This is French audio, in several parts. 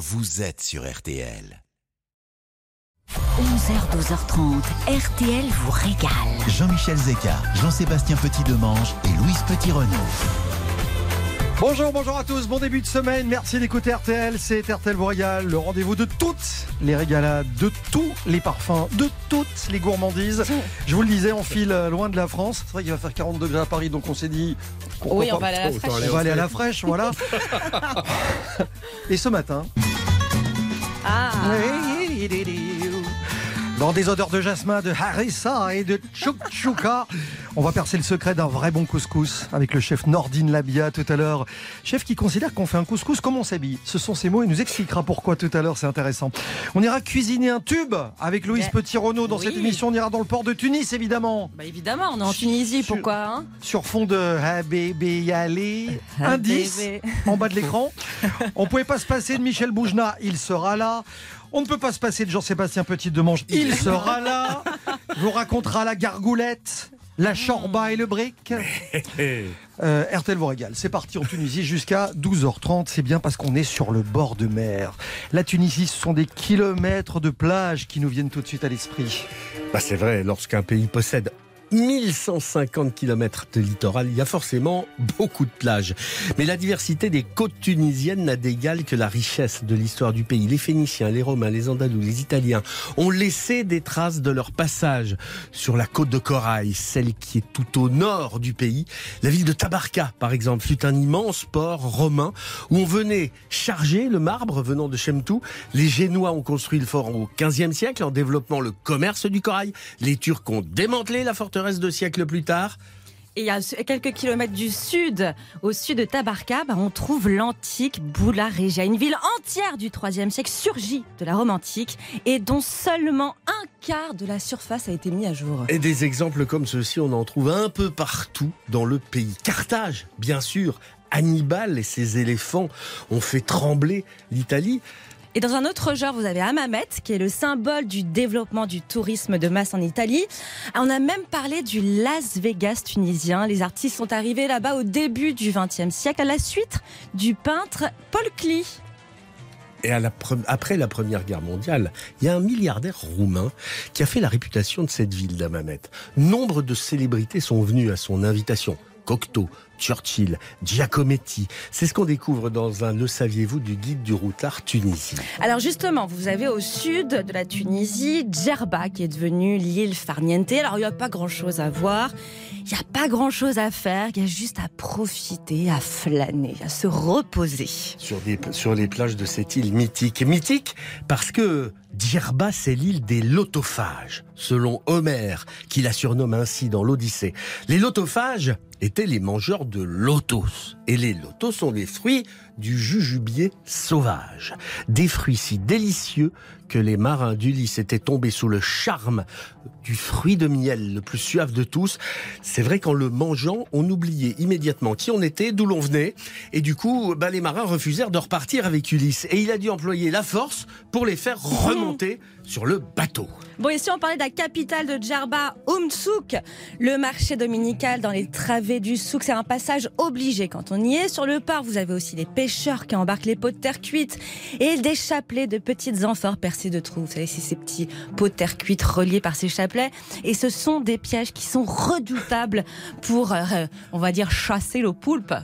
vous êtes sur RTL. 11h, 12h30, RTL vous régale. Jean-Michel Zeka, Jean-Sébastien Petit-Demange et Louise Petit-Renaud. Bonjour, bonjour à tous, bon début de semaine, merci d'écouter RTL, c'est RTL régale, le rendez-vous de toutes les régalades, de tous les parfums, de toutes les gourmandises. Je vous le disais, on file loin de la France, c'est vrai qu'il va faire 40 degrés à Paris, donc on s'est dit... Oui, on va aller à la fraîche. On va aller à la fraîche, voilà. Et ce matin... Ah. Dans des odeurs de jasmin, de harissa et de chouchouka, on va percer le secret d'un vrai bon couscous avec le chef Nordine Labia tout à l'heure. Chef qui considère qu'on fait un couscous comme on s'habille. Ce sont ses mots, il nous expliquera pourquoi tout à l'heure, c'est intéressant. On ira cuisiner un tube avec Louise Petit-Renaud dans oui. cette émission. On ira dans le port de Tunis, évidemment. Bah évidemment, on est en Tunisie, Sur- pourquoi hein? Sur fond de Habébé Yalé, indice en bas de l'écran. On pouvait pas se passer de Michel Boujna, il sera là. On ne peut pas se passer de Jean-Sébastien Petit-Demange, il sera là. Vous racontera la gargoulette, la chorba et le brick. Euh, RTL vous régale. C'est parti en Tunisie jusqu'à 12h30. C'est bien parce qu'on est sur le bord de mer. La Tunisie, ce sont des kilomètres de plage qui nous viennent tout de suite à l'esprit. Bah, c'est vrai, lorsqu'un pays possède 1150 km de littoral, il y a forcément beaucoup de plages. Mais la diversité des côtes tunisiennes n'a d'égal que la richesse de l'histoire du pays. Les Phéniciens, les Romains, les Andalous, les Italiens ont laissé des traces de leur passage sur la côte de Corail, celle qui est tout au nord du pays. La ville de Tabarka, par exemple, fut un immense port romain où on venait charger le marbre venant de Chemtou. Les Génois ont construit le fort au XVe siècle en développant le commerce du corail. Les Turcs ont démantelé la forteresse deux siècles plus tard. Et à quelques kilomètres du sud, au sud de Tabarka, bah, on trouve l'antique Boula Regia, une ville entière du IIIe siècle surgie de la Rome antique et dont seulement un quart de la surface a été mis à jour. Et des exemples comme ceux-ci, on en trouve un peu partout dans le pays. Carthage, bien sûr. Hannibal et ses éléphants ont fait trembler l'Italie. Et dans un autre genre, vous avez Hammamet, qui est le symbole du développement du tourisme de masse en Italie. On a même parlé du Las Vegas tunisien. Les artistes sont arrivés là-bas au début du XXe siècle, à la suite du peintre Paul Klee. Et après la Première Guerre mondiale, il y a un milliardaire roumain qui a fait la réputation de cette ville d'Hammamet. Nombre de célébrités sont venues à son invitation. Cocteau, Churchill, Giacometti. C'est ce qu'on découvre dans un Le saviez-vous du guide du routard Tunisie. Alors justement, vous avez au sud de la Tunisie Djerba qui est devenue l'île Farniente. Alors il n'y a pas grand-chose à voir, il n'y a pas grand-chose à faire, il y a juste à profiter, à flâner, à se reposer. sur, sur les plages de cette île mythique. Mythique parce que Djerba, c'est l'île des lotophages, selon Homère, qui la surnomme ainsi dans l'Odyssée. Les lotophages étaient les mangeurs de lotos. Et les lotos sont des fruits du jujubier sauvage. Des fruits si délicieux que les marins d'Ulysse étaient tombés sous le charme du fruit de miel le plus suave de tous. C'est vrai qu'en le mangeant, on oubliait immédiatement qui on était, d'où l'on venait. Et du coup, bah, les marins refusèrent de repartir avec Ulysse. Et il a dû employer la force pour les faire remonter sur le bateau. Bon, et si on parlait de la capitale de Djerba, Umtsouk, le marché dominical dans les travées du souk, c'est un passage obligé quand on y est. Sur le port, vous avez aussi les pêcheurs qui embarquent les pots de terre cuite et des chapelets de petites amphores percées de trous. Vous savez, c'est ces petits pots de terre cuite reliés par ces chapelets. Et ce sont des pièges qui sont redoutables pour, euh, on va dire, chasser le poulpe.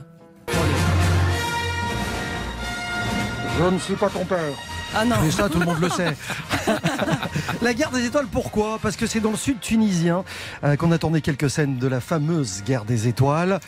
Je ne suis pas ton père. Ah non. Mais ça, tout le monde le sait. la guerre des étoiles, pourquoi? Parce que c'est dans le sud tunisien euh, qu'on a tourné quelques scènes de la fameuse guerre des étoiles.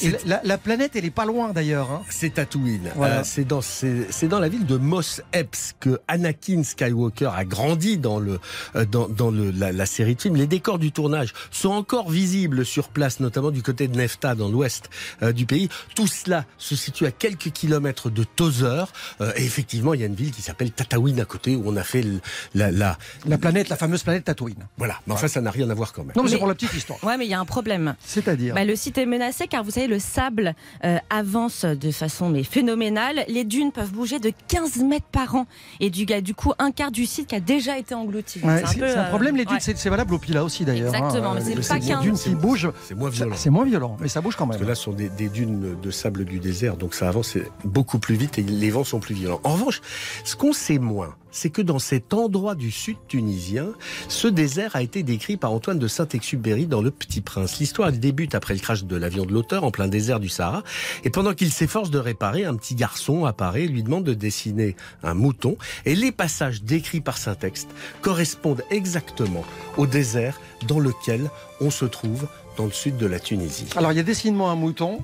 Et la, la- la planète, elle est pas loin d'ailleurs. hein. C'est Tatooine. Voilà. Euh, c'est dans, c'est, c'est dans la ville de Mos Epps que Anakin Skywalker a grandi dans, le, euh, dans, dans le, la, la série de films. Les décors du tournage sont encore visibles sur place, notamment du côté de Nefta, dans l'ouest euh, du pays. Tout cela se situe à quelques kilomètres de Tozeur. Euh, et effectivement, il y a une ville qui s'appelle Tatooine à côté, où on a fait le- la, la... La planète, la fameuse planète Tatooine. Voilà. Mais enfin, ça n'a rien à voir quand même. Non, mais c'est pour la petite histoire. Ouais, mais il y a un problème. C'est-à-dire Bah, le site est menacé car vous savez le sable euh, avance de façon mais phénoménale. Les dunes peuvent bouger de 15 mètres par an. Et du, du coup, un quart du site qui a déjà été englouti. Ouais, c'est un euh, problème, les dunes, ouais. c'est valable au Pila aussi d'ailleurs. Exactement, mais c'est les- pas qu'un- dunes qui bougent, C'est moins violent. c'est moins violent, mais ça bouge quand même. Parce que là, ce sont des, des dunes de sable du désert, donc ça avance beaucoup plus vite et les vents sont plus violents. En revanche, ce qu'on sait moins, c'est que dans cet endroit du sud tunisien, ce désert a été décrit par Antoine de Saint-Exupéry dans Le Petit Prince. L'histoire elle débute après le crash de l'avion de l'auteur en plein désert du Sahara. Et pendant qu'il s'efforce de réparer, un petit garçon apparaît et lui demande de dessiner un mouton. Et les passages décrits par Saint-Texte correspondent exactement au désert dans lequel on se trouve dans le sud de la Tunisie. Alors, il y a dessine-moi un mouton.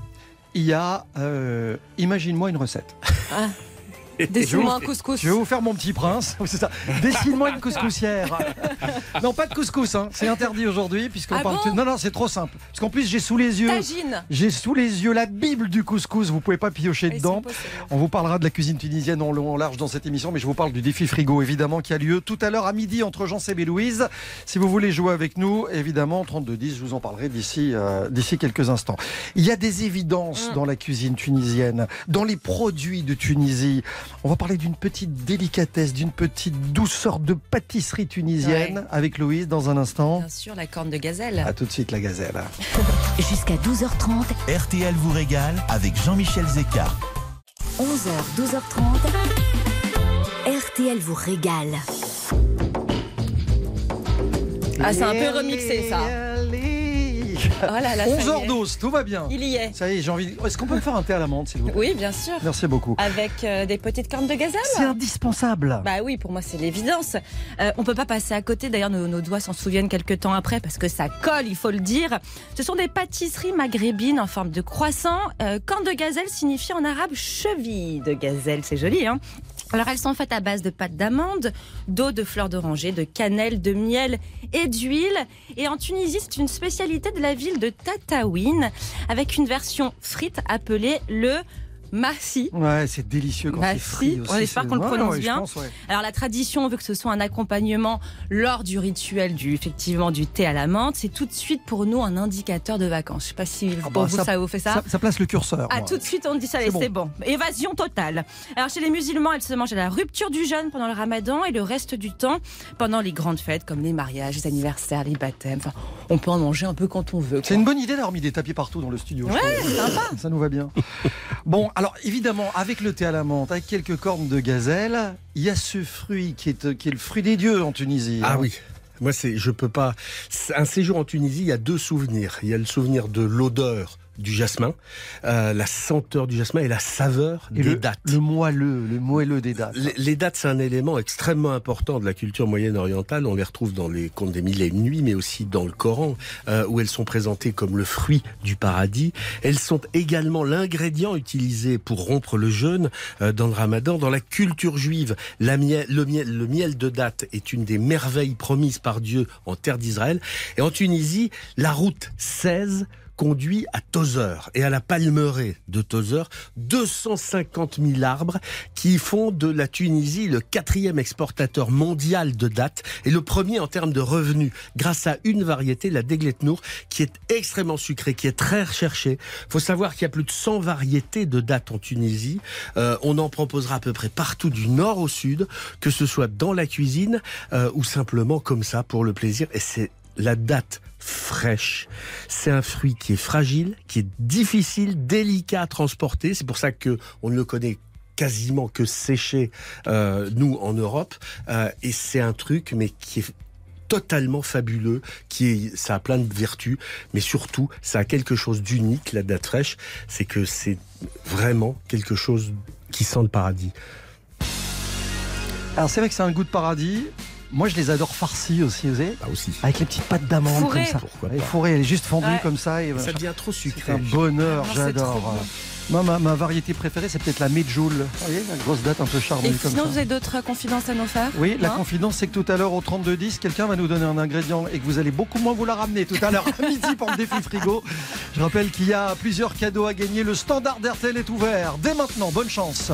Il y a, euh, imagine-moi une recette. Dessine-moi un couscous. Je vais vous faire mon petit prince. C'est ça. Dessine-moi une couscoussière. non, pas de couscous. Hein. C'est interdit aujourd'hui puisqu'on Ah parle. bon non, non, c'est trop simple. Parce qu'en plus, j'ai sous les yeux. J'ai sous les yeux la Bible du couscous. Vous pouvez pas piocher dedans. On vous parlera de la cuisine tunisienne en long en large dans cette émission, mais je vous parle du défi frigo, évidemment, qui a lieu tout à l'heure à midi entre Jean-Seb et Louise. Si vous voulez jouer avec nous, évidemment, 32-10, je vous en parlerai d'ici euh, d'ici quelques instants. Il y a des évidences Mm. dans la cuisine tunisienne, dans les produits de Tunisie. On va parler d'une petite délicatesse, d'une petite douceur de pâtisserie tunisienne Ouais. avec Louise dans un instant. Bien sûr, la corne de gazelle. À tout de suite, la gazelle. Jusqu'à 12h30, RTL vous régale avec Jean-Michel Zeka. 11h, 12h30. RTL vous régale. Ah, c'est un peu remixé, ça. Oh là là, ça y est. 11h12, tout va bien. Il y est. Ça y est, j'ai envie. Est-ce qu'on peut me faire un thé à la menthe, s'il vous plaît? Oui, bien sûr. Merci beaucoup. Avec euh, des petites cornes de gazelle? C'est indispensable. Bah oui, pour moi c'est l'évidence. Euh, on peut pas passer à côté. D'ailleurs, nos, nos doigts s'en souviennent quelques temps après parce que ça colle, il faut le dire. Ce sont des pâtisseries maghrébines en forme de croissant. Euh, corne de gazelle signifie en arabe cheville de gazelle. C'est joli, hein? Alors elles sont faites à base de pâte d'amande, d'eau, de fleurs d'oranger, de cannelle, de miel et d'huile. Et en Tunisie, c'est une spécialité de la ville de Tataouine avec une version frite appelée le massi. Ouais, c'est délicieux quand c'est frit aussi. on espère qu'on le prononce ouais, bien. pense, ouais. Alors la tradition veut que ce soit un accompagnement lors du rituel du effectivement du thé à la menthe. C'est tout de suite pour nous un indicateur de vacances. Je sais pas si Ah pour bah, vous ça- ça, vous fait ça. Ça, ça place le curseur. Ah, moi. tout de suite, on dit ça, C'est bon. Évasion totale. Alors, chez les musulmans, elle se mange à la rupture du jeûne pendant le ramadan et le reste du temps pendant les grandes fêtes comme les mariages, les anniversaires, les baptêmes. Enfin, on peut en manger un peu quand on veut. C'est une bonne idée d'avoir mis des tapis partout dans le studio. Ouais, sympa. Ça nous va bien. Bon, alors évidemment, avec le thé à la menthe, avec quelques cornes de gazelle, il y a ce fruit qui est, qui est le fruit des dieux en Tunisie. Ah hein. oui. Moi, c'est, je peux pas. Un séjour en Tunisie, il y a deux souvenirs. Il y a le souvenir de l'odeur du jasmin, euh, la senteur du jasmin et la saveur Et des le, dattes. le moelleux, le moelleux des dattes. Les, les dattes, c'est un élément extrêmement important de la culture moyenne orientale. On les retrouve dans les contes des mille et une nuits, mais aussi dans le Coran, euh, où elles sont présentées comme le fruit du paradis. Elles sont également l'ingrédient utilisé pour rompre le jeûne euh, dans le ramadan. Dans la culture juive, la miel, le, miel, le miel de date est une des merveilles promises par Dieu en terre d'Israël. Et en Tunisie, la route 16 conduit à Tozeur et à la palmeraie de Tozeur, 250 000 arbres qui font de la Tunisie le quatrième exportateur mondial de dattes et le premier en termes de revenus grâce à une variété, la Degletnour, qui est extrêmement sucrée, qui est très recherchée. faut savoir qu'il y a plus de 100 variétés de dattes en Tunisie. Euh, on en proposera à peu près partout du nord au sud, que ce soit dans la cuisine euh, ou simplement comme ça pour le plaisir. Et c'est la date fraîche. C'est un fruit qui est fragile, qui est difficile, délicat à transporter. C'est pour ça que on ne le connaît quasiment que séché euh, nous en Europe. Euh, et c'est un truc, mais qui est totalement fabuleux, qui est, ça a plein de vertus, mais surtout, ça a quelque chose d'unique, la date fraîche, c'est que c'est vraiment quelque chose qui sent le paradis. Alors c'est vrai que c'est un goût de paradis. Moi je les adore farcis aussi, vous savez Ah aussi. Avec les petites pâtes d'amande comme ça. Pourquoi Et pas. fourrée, elle est juste fondue Ouais. comme ça. Et Ça devient trop c'est sucré. un bonheur, c'est j'adore. Moi, ma, ma variété préférée, c'est peut-être la Medjool. Vous voyez, la grosse date un peu Et charbonnée comme sinon, ça. vous avez d'autres confidences à nous faire Oui, la confidence, c'est que tout à l'heure, au 3210, quelqu'un va nous donner un ingrédient et que vous allez beaucoup moins vous la ramener tout à l'heure à midi pour le défi frigo. Je rappelle qu'il y a plusieurs cadeaux à gagner. Le standard d'RTL est ouvert dès maintenant. Bonne chance.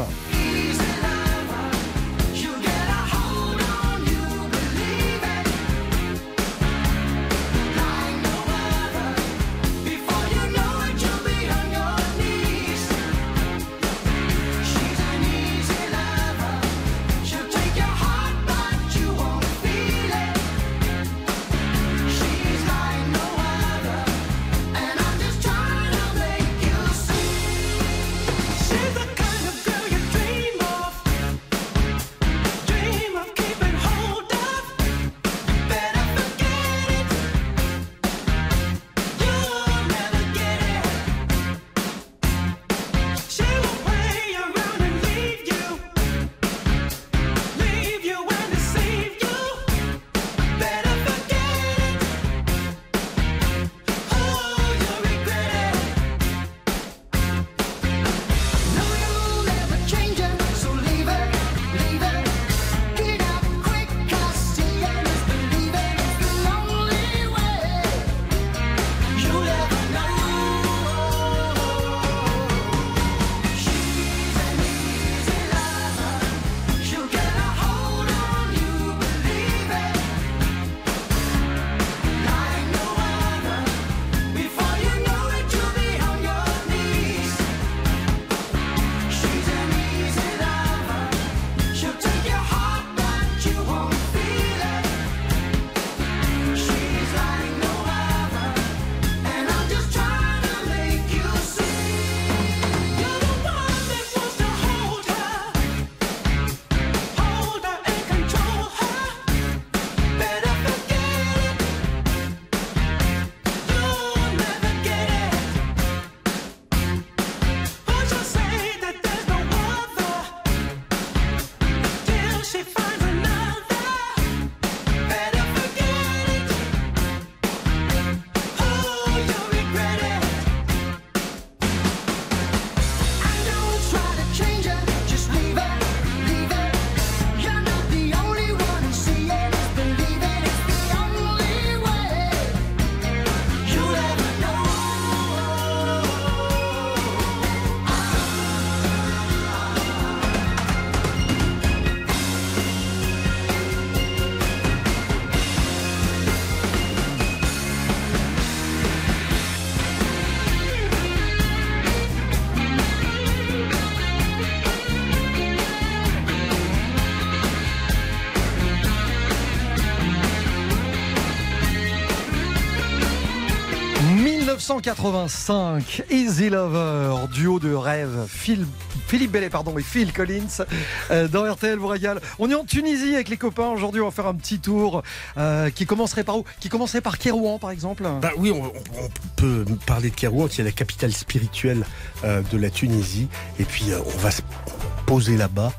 1985, Easy Lover, duo de rêve, Phil- Philippe Bellet pardon, et Phil Collins euh, dans RTL vous régale. On est en Tunisie avec les copains aujourd'hui, on va faire un petit tour euh, qui commencerait par où? Qui commencerait par Kérouan par exemple? Bah oui, on, on- peut parler de Kérouan, qui est la capitale spirituelle euh, de la Tunisie. Et puis, on va se poser là-bas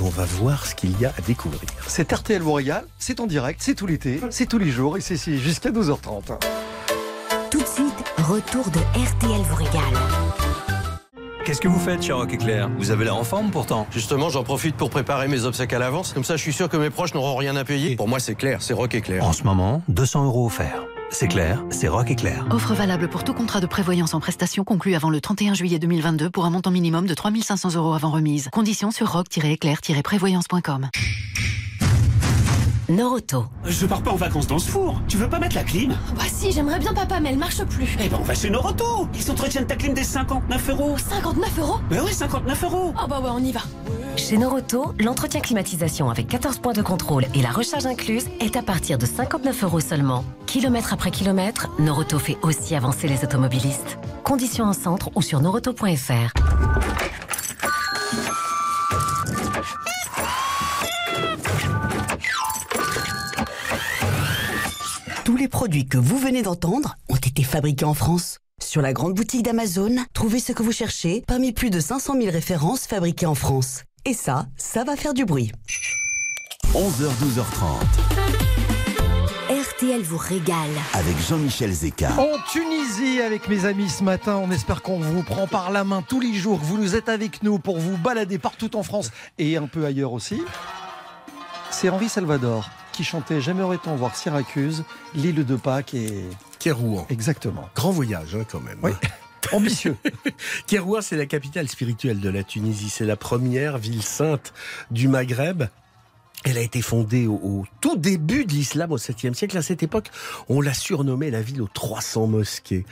et on va voir ce qu'il y a à découvrir. C'est RTL vous régale, c'est en direct, c'est tout l'été, c'est tous les jours et c'est jusqu'à 12h30. Retour de RTL vous régale. Qu'est-ce que vous faites chez Rock Éclair Vous avez l'air en forme pourtant. Justement, j'en profite pour préparer mes obsèques à l'avance. Comme ça, je suis sûr que mes proches n'auront rien à payer. Pour moi, c'est clair, c'est rock éclair. En ce moment, 200 euros offerts. C'est clair, c'est Rock Éclair. Offre valable pour tout contrat de prévoyance en prestation conclu avant le 31 juillet 2022 pour un montant minimum de 3500 euros avant remise. Conditions sur rock-éclair-prévoyance.com. Noroto. Je pars pas en vacances dans ce four. Tu veux pas mettre la clim? Bah si, j'aimerais bien papa, mais elle marche plus. Eh ben on va chez Noroto. Ils s'entretiennent ta clim des 59 euros. 59 euros? Ben oui, 59 euros. Ah bah ouais, on y va. Chez Noroto, l'entretien climatisation avec 14 points de contrôle et la recharge incluse est à partir de 59 euros seulement. Kilomètre après kilomètre, Noroto fait aussi avancer les automobilistes. Conditions en centre ou sur noroto.fr. les produits que vous venez d'entendre ont été fabriqués en France. Sur la grande boutique d'Amazon, trouvez ce que vous cherchez parmi plus de 500 000 références fabriquées en France. Et ça, ça va faire du bruit. 11h, 12h30 RTL vous régale. avec Jean-Michel Zeka. En Tunisie avec mes amis ce matin, on espère qu'on vous prend par la main tous les jours, que vous nous êtes avec nous pour vous balader partout en France et un peu ailleurs aussi. C'est Henri Salvador qui chantait Jamais aurait-on voir Syracuse, l'île de Pâques et... Kérouan. Exactement. Grand voyage, hein, quand même. Oui. Ambitieux. Kérouan, c'est la capitale spirituelle de la Tunisie. C'est la première ville sainte du Maghreb. Elle a été fondée au, tout début de l'islam au 7e siècle. À cette époque, on l'a surnommée la ville aux 300 mosquées.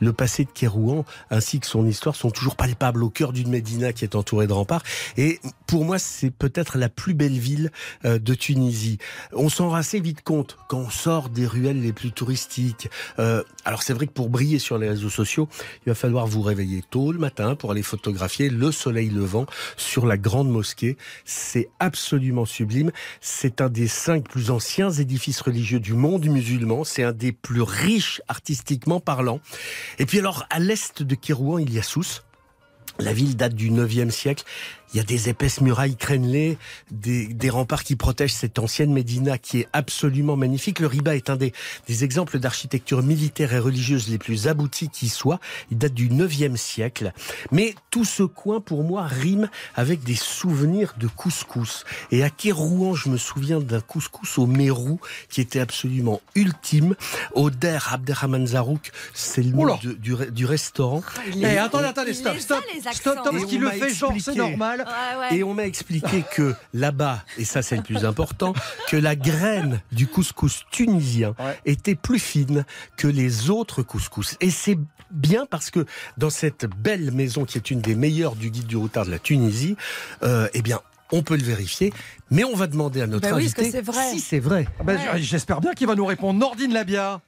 Le passé de Kérouan ainsi que son histoire sont toujours palpables au cœur d'une Médina qui est entourée de remparts. Et pour moi, c'est peut-être la plus belle ville euh, de Tunisie. On s'en rend assez vite compte quand on sort des ruelles les plus touristiques. Euh, alors c'est vrai que pour briller sur les réseaux sociaux, il va falloir vous réveiller tôt le matin pour aller photographier le soleil levant sur la grande mosquée. C'est absolument sublime. C'est un des cinq plus anciens édifices religieux du monde musulman. C'est un des plus riches artistiquement parlant. Et puis alors, à l'est de Kérouan, il y a Sousse. La ville date du 9e siècle. Il y a des épaisses murailles crénelées, des, des remparts qui protègent cette ancienne Médina qui est absolument magnifique. Le Riba est un des, des exemples d'architecture militaire et religieuse les plus aboutis qui soient. Il date du 9e siècle. Mais tout ce coin, pour moi, rime avec des souvenirs de couscous. Et à Kérouan, je me souviens d'un couscous au Mérou qui était absolument ultime. Oder Abderrahman Zarouk, c'est le nom de- du, du restaurant. Eh, attendez, attendez, stop, est stop, stop, stop, parce Et qu'il le fait genre, c'est expliqué. Normal. Ouais, ouais. Et on m'a expliqué que là-bas, et ça c'est le plus important, que la graine du couscous tunisien Ouais. était plus fine que les autres couscous. Et c'est bien parce que dans cette belle maison qui est une des meilleures du guide du routard de la Tunisie, euh, eh bien, on peut le vérifier, mais on va demander à notre Bah oui, que invité c'est vrai si c'est vrai. Ah ben, J'espère bien qu'il va nous répondre. Nordine Labia.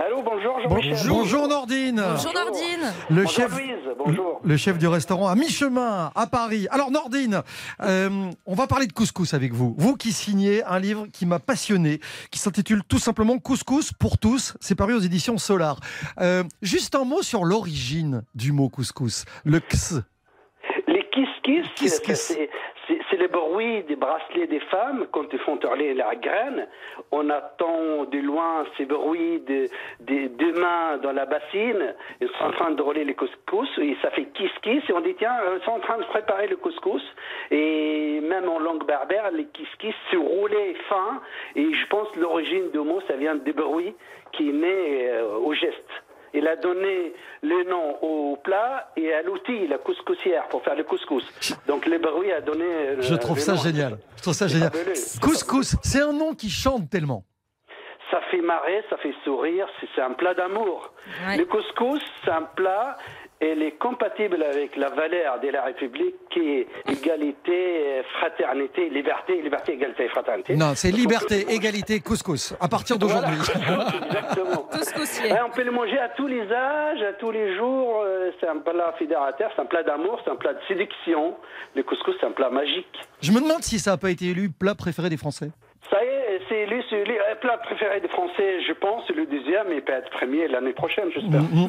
Allô, bonjour Bon- Jean-Michel. bonjour Nordine. Bonjour Nordine. Le Bonjour chef, Louise, bonjour. le chef du restaurant à mi-chemin à Paris. Alors Nordine, euh, on va parler de couscous avec vous. Vous qui signez un livre qui m'a passionné, qui s'intitule tout simplement Couscous pour tous. C'est paru aux éditions Solar. Euh, juste un mot sur l'origine du mot couscous. Le ks. Les kiss-kiss, Kiss c'est- le bruit des bracelets des femmes quand ils font hurler la graine. On attend de loin ces bruits de, de, de mains dans la bassine. Ils sont en train de rouler les couscous et ça fait kiss kiss et on dit tiens, ils sont en train de préparer le couscous. Et même en langue berbère, les kiss kiss se roulaient fin. Et je pense l'origine du mot, ça vient des bruits qui né euh, au geste. Il a donné le nom au plat et à l'outil, la couscoussière, pour faire le couscous. Donc le bruit a donné. euh, Je trouve le ça nom. génial. Je trouve ça génial. Couscous, c'est un nom qui chante tellement. Ça fait marrer, ça fait sourire, c'est c'est un plat d'amour. Le couscous, c'est un plat, elle est compatible avec la valeur de la République qui est égalité, fraternité, liberté, liberté, égalité et fraternité. Non, c'est liberté, égalité, couscous. À partir d'aujourd'hui. Exactement. Ouais, on peut le manger à tous les âges, à tous les jours. euh, C'est un plat fédérateur, c'est un plat d'amour, c'est un plat de séduction. Le couscous, c'est un plat magique. Je me demande si ça n'a pas été élu plat préféré des Français. Ça y est, c'est élu. Le plat préféré des Français, je pense, le deuxième, et peut être premier l'année prochaine, j'espère. Mm,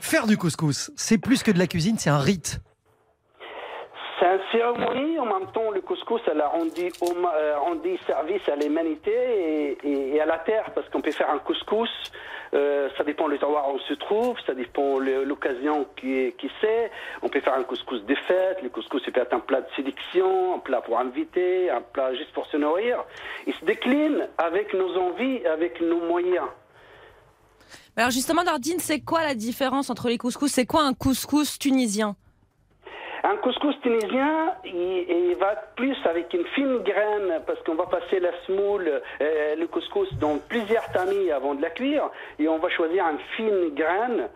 Faire du couscous, c'est plus que de la cuisine, c'est un rite. C'est une cérémonie, en même temps, le couscous, elle a rendu, euh, rendu service à l'humanité et, à la terre, parce qu'on peut faire un couscous, euh, ça dépend le terroir où on se trouve, ça dépend l'occasion qui, qui c'est. On peut faire un couscous de fête, le couscous, c'est peut être un plat de sélection, un plat pour inviter, un plat juste pour se nourrir. Il se décline avec nos envies, avec nos moyens. Alors justement, Nordine, c'est quoi la différence entre les couscous? C'est quoi un couscous tunisien? Un couscous tunisien, il, va plus avec une fine graine parce qu'on va passer la semoule, euh, le couscous dans plusieurs tamis avant de la cuire et on va choisir une fine graine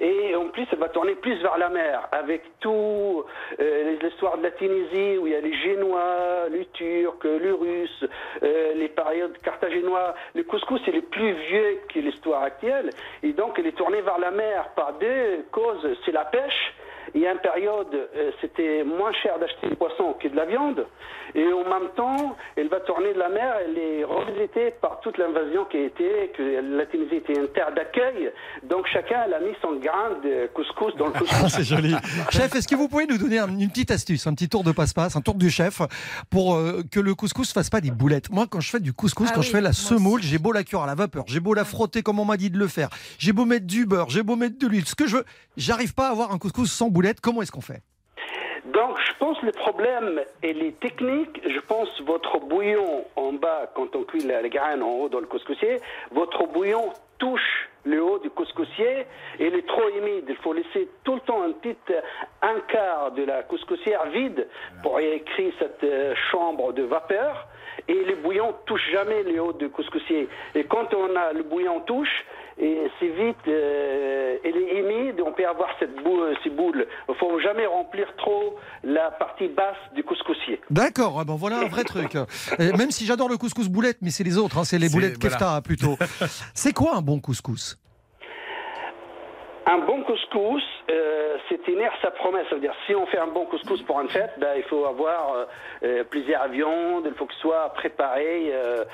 et en plus elle va tourner plus vers la mer avec tout euh, les histoires de la Tunisie où il y a les Génois, les Turcs, les Russes, euh, les périodes carthaginois. Le couscous c'est le plus vieux que l'histoire actuelle et donc il est tourné vers la mer par deux causes, c'est la pêche il y a une période, euh, c'était moins cher d'acheter du poisson que de la viande. Et en même temps, elle va tourner de la mer, elle est revisitée par toute l'invasion qui a été, que la Tunisie était une terre d'accueil. Donc chacun elle a mis son grain de couscous dans le couscous. C'est joli. Chef, est-ce que vous pouvez nous donner un- une petite astuce, un petit tour de passe-passe, un tour du chef, pour euh, que le couscous fasse pas des boulettes? Moi, quand je fais du couscous, Ah quand oui, je fais la semoule, j'ai beau la cuire à la vapeur, j'ai beau la frotter comme on m'a dit de le faire, j'ai beau mettre du beurre, j'ai beau mettre de l'huile, ce que je veux, j'arrive pas à avoir un couscous sans boulettes. Comment est-ce qu'on fait? Donc, je pense le problème, il est technique. Je pense votre bouillon en bas, quand on cuit la, graine en haut dans le couscoussier, votre bouillon touche le haut du couscoussier il est trop humide. Il faut laisser tout le temps un petit euh, un quart de la couscoussière vide pour y créer cette euh, chambre de vapeur. Et le bouillon touche jamais le haut du couscoussier. Et quand on a le bouillon touche, et c'est vite, euh, elle est humide, on peut avoir cette boule, ces boules. Il faut jamais remplir trop la partie basse du couscoussier. D'accord, ah ben voilà un vrai truc. Euh, Même si j'adore le couscous boulette, mais c'est les autres, hein, c'est les boulettes voilà. kefta plutôt. C'est quoi un bon couscous? Un bon couscous, euh, c'est tenir sa promesse. Ça veut dire, si on fait un bon couscous pour une fête, ben, il faut avoir euh, euh, plusieurs viandes, il faut que ce soit préparé euh,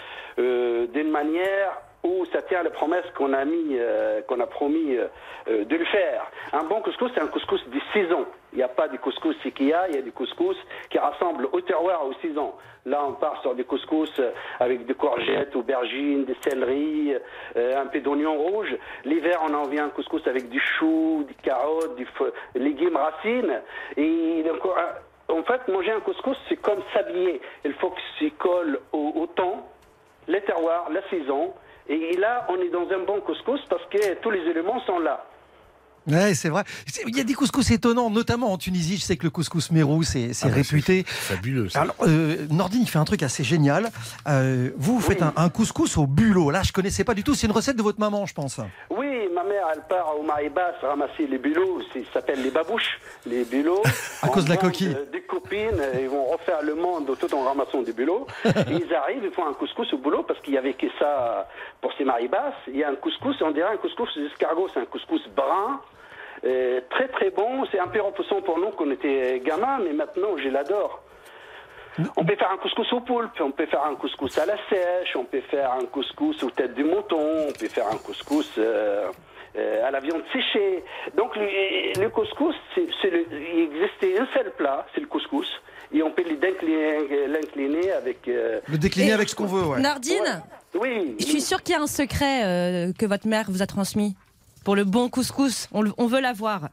euh, d'une manière où ça tient la promesse qu'on a mis, euh, qu'on a promis euh, euh, de le faire. Un bon couscous, c'est un couscous de saison. Il n'y a pas du couscous Sikia, il y a du couscous qui rassemble au terroir, aux saisons. Là, on part sur du couscous avec des courgettes, aubergines, des céleris, euh, un peu d'oignon rouge. L'hiver, on en vient un couscous avec du chou, des carottes, f- légumes racines. Et en fait, manger un couscous, c'est comme s'habiller. Il faut que s'y colle au, au temps, les terroirs, la saison. Et là, on est dans un bon couscous parce que tous les éléments sont là. Ouais, c'est vrai. Il y a des couscous étonnants, notamment en Tunisie. Je sais que le couscous Mérou, c'est c'est Ah bah, réputé. Fabuleux. ça. Alors, euh, Nordine, il fait un truc assez génial. Euh, vous, vous faites un, un couscous au bulot. Là, je connaissais pas du tout. C'est une recette de votre maman, je pense. Elle part au Maïbas ramasser les bulots, ça s'appelle les babouches, les bulots. À cause de la coquille. Des copines, ils vont refaire le monde tout en ramassant des bulots. ils arrivent, ils font un couscous au boulot parce qu'il y avait que ça pour ces Maïbas. Il y a un couscous, on dirait un couscous d'escargot, c'est un couscous brun. euh, très très bon, c'est un peu repoussant pour nous qu'on était gamins, mais maintenant je l'adore. On peut faire un couscous au poulpe, on peut faire un couscous à la sèche, on peut faire un couscous aux têtes du mouton, on peut faire un couscous euh, euh, à la viande séchée. Donc le, le couscous, le- il existait un seul plat, c'est le couscous. et on peut l'incliner avec. euh, Le décliner avec ce qu'on veut, ouais. Nordine, Oui. je suis sûre qu'il y a un secret euh, que votre mère vous a transmis pour le bon couscous. On veut l'avoir.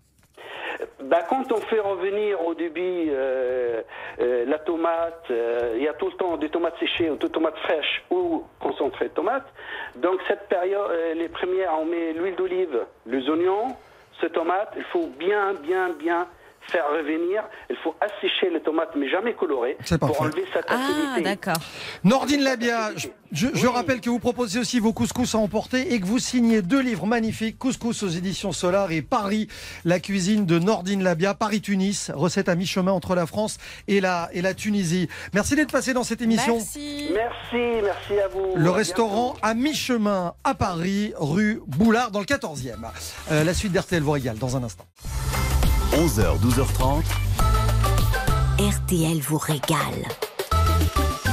Bah, quand on fait revenir au début euh, euh, la tomate, euh, il y a tout le temps des tomates séchées ou des tomates fraîches ou concentrées de tomates. Donc cette période, euh, les premières, on met l'huile d'olive, les oignons, ce tomate. Il faut bien, bien, bien faire revenir. Il faut assécher les tomates, mais jamais colorer, C'est pour enlever cette Ah, acidité. d'accord. Nordine Labia, je, je- je rappelle que vous proposez aussi vos couscous à emporter et que vous signez deux livres magnifiques, Couscous aux éditions Solar et Paris, la cuisine de Nordine Labia, Paris-Tunis, recette à mi-chemin entre la France et la, et la Tunisie. Merci d'être passé dans cette émission. Merci. Merci, merci à vous. Le À restaurant à mi-chemin à Paris, rue Boulard, dans le 14e. Euh, la suite d'RTL vous régale dans un instant. 11h, 12h30. RTL vous régale.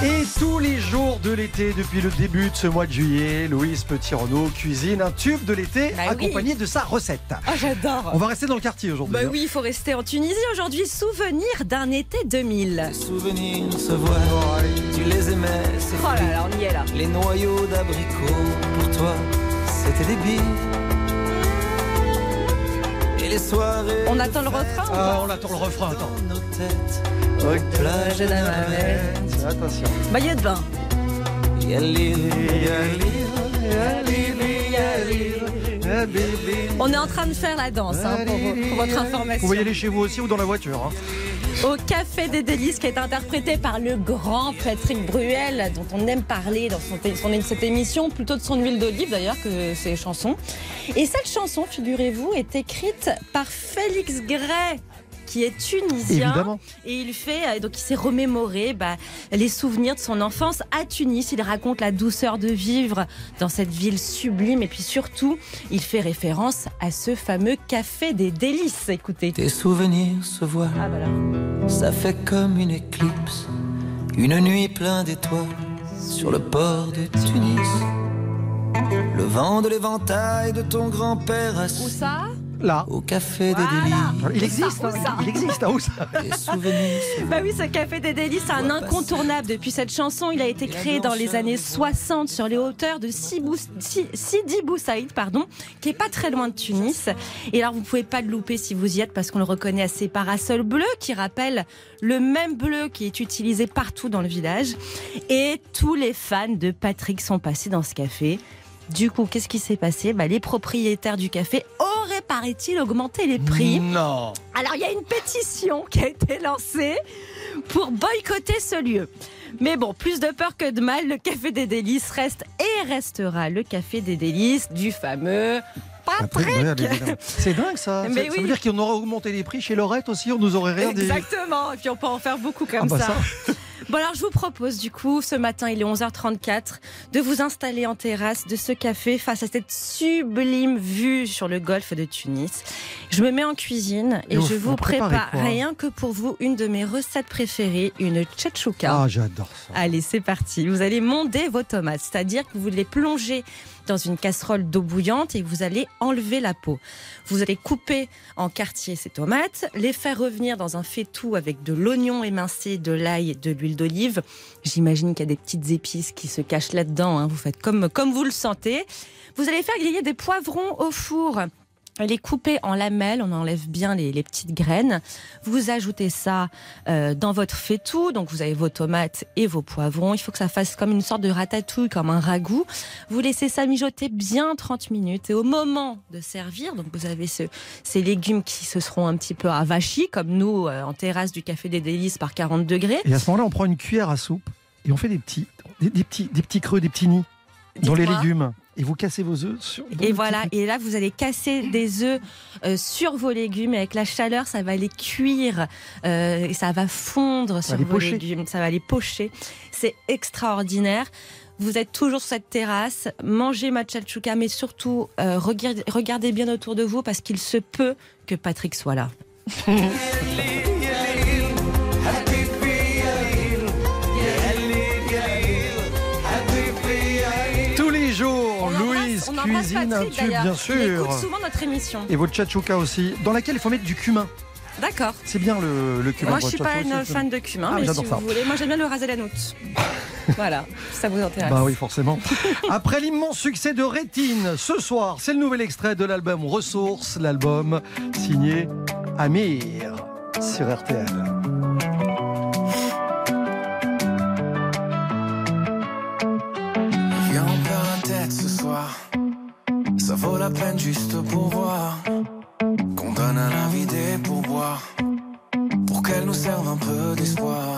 Et tous les jours de l'été, depuis le début de ce mois de juillet, Louise Petit-Renaud cuisine un tube de l'été Bah oui. accompagné de sa recette. Ah, j'adore. On va rester dans le quartier aujourd'hui. Bah hein. oui, il faut rester en Tunisie aujourd'hui. Souvenir d'un été 2000. souvenirs se voient, tu les aimais, c'est Oh là là, on y est là. Les noyaux d'abricots, pour toi, c'était des billes. Et les soirées. On attend le refrain ou Ah, pas on attend le refrain, attends. Attention. Maillot de bain. On est en train de faire la danse, hein, pour votre information. Vous pouvez y aller chez vous aussi ou dans la voiture. hein? Au Café des Délices, qui est interprété par le grand Patrick Bruel, dont on aime parler dans cette émission, plutôt de son huile d'olive d'ailleurs que ses chansons. Et cette chanson, figurez-vous, est écrite par Félix Gray qui est tunisien Évidemment. et il fait euh, donc il s'est remémoré bah, les souvenirs de son enfance à Tunis. Il raconte la douceur de vivre dans cette ville sublime et puis surtout il fait référence à ce fameux café des délices. Écoutez. Tes souvenirs se voient, Ah là. ça fait comme une éclipse, une nuit pleine d'étoiles sur le port de Tunis. Le vent de l'éventail de ton grand-père Où ça? Là. au café des Voilà. délices. Il existe, hein, ça il existe. hein, où ça souvenirs se Bah oui, ce café des délices, c'est un incontournable depuis cette chanson. Il a été créé dans les années 60 sur les hauteurs de Sibou- Sidi Bou Saïd, pardon, qui est pas très loin de Tunis. Et alors, vous pouvez pas le louper si vous y êtes parce qu'on le reconnaît à ses parasols bleus qui rappellent le même bleu qui est utilisé partout dans le village. Et tous les fans de Patrick sont passés dans ce café. Du coup, qu'est-ce qui s'est passé? Bah, Les propriétaires du café auraient, paraît-il, augmenté les prix. Non. Alors il y a une pétition qui a été lancée pour boycotter ce lieu. Mais bon, plus de peur que de mal, le Café des Délices reste et restera le Café des Délices du fameux. C'est dingue ça. Mais ça, ça oui. veut dire qu'on aurait augmenté les prix chez Lorette aussi, on nous aurait rien dit. Exactement, et puis on peut en faire beaucoup comme Ah bah ça. ça. Bon alors je vous propose du coup ce matin il est 11h34 de vous installer en terrasse de ce café face à cette sublime vue sur le golfe de Tunis. Je me mets en cuisine et, je vous prépare quoi rien que pour vous une de mes recettes préférées, une tchatchouka. Ah, j'adore ça. Allez, c'est parti. Vous allez monder vos tomates, c'est-à-dire que vous les plongez dans une casserole d'eau bouillante et vous allez enlever la peau. Vous allez couper en quartier ces tomates, les faire revenir dans un faitout avec de l'oignon émincé, de l'ail, de l'huile d'olive. J'imagine qu'il y a des petites épices qui se cachent là-dedans. hein. Vous faites comme, comme vous le sentez. Vous allez faire griller des poivrons au four. Les couper en lamelles, on enlève bien les, petites graines. Vous ajoutez ça euh, dans votre faitout, donc vous avez vos tomates et vos poivrons. Il faut que ça fasse comme une sorte de ratatouille, comme un ragoût. Vous laissez ça mijoter bien 30 minutes et au moment de servir, donc vous avez ce- ces légumes qui se seront un petit peu avachis, comme nous euh, en terrasse du Café des Délices par 40 degrés. Et à ce moment-là, on prend une cuillère à soupe et on fait des petits, des, des petits, des petits creux, des petits nids dans les légumes. Et vous cassez vos œufs sur. Et voilà, et là vous allez casser des œufs euh, sur vos légumes et avec la chaleur, ça va les cuire euh, et ça va fondre sur vos pocher. légumes, ça va les pocher. C'est extraordinaire. Vous êtes toujours sur cette terrasse, mangez matcha mais surtout euh, regardez, regardez bien autour de vous parce qu'il se peut que Patrick soit là. Cuisine un Patrick tube, d'ailleurs. bien Il écoute sûr. souvent notre émission. Et votre tchatchouka aussi, dans laquelle il faut mettre du cumin. D'accord. C'est bien le, le cumin. Moi, je suis pas une aussi, fan de cumin, Ah, mais si j'adore vous ça. voulez, moi j'aime bien le raser la noute. voilà, si ça vous intéresse. Bah oui, forcément. Après l'immense succès de Rétine, ce soir, c'est le nouvel extrait de l'album Ressources, l'album signé Amir sur RTL. Viens, on perd la tête ce soir. Ça vaut la peine juste pour voir. Qu'on donne à la vie des pourboires. Pour qu'elle nous serve un peu d'espoir.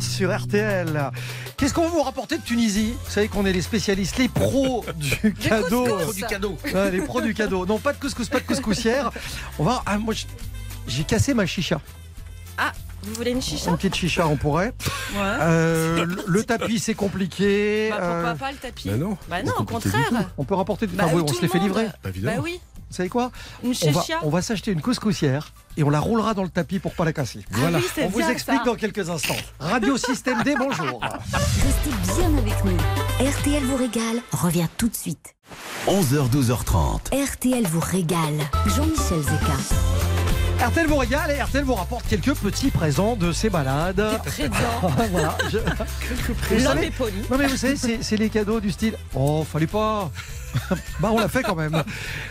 Sur RTL. Qu'est-ce qu'on va vous rapporter de Tunisie? Vous savez qu'on est les spécialistes, les pros du cadeau. couscous. Pros du cadeau. Ouais, les pros du cadeau. Non, pas de couscous, pas de couscoussière. On va. ah, moi, j'ai cassé ma chicha. Ah, vous voulez une chicha? Une petite chicha, on pourrait. Ouais. Euh, le, tapis, c'est compliqué. Bah, pourquoi Euh, pas le tapis bah non, Bah non, au contraire. On peut rapporter. Bah, enfin, oui, on se le les fait livrer. Bah oui. Vous savez quoi Une on va, on va s'acheter une couscoussière et on la roulera dans le tapis pour pas la casser. Ah oui, on vous explique ça. dans quelques instants. Radio Système D, bonjour. Restez bien avec nous. RTL vous régale revient tout de suite. 11h, 12h30. RTL vous régale. Jean-Michel Zeka. RTL vous régale et RTL vous rapporte quelques petits présents de ses balades. présents. voilà. je- Vous L'homme savez- est poli. Non mais vous savez, c'est c'est les cadeaux du style. Oh, fallait pas. bah on l'a fait quand même.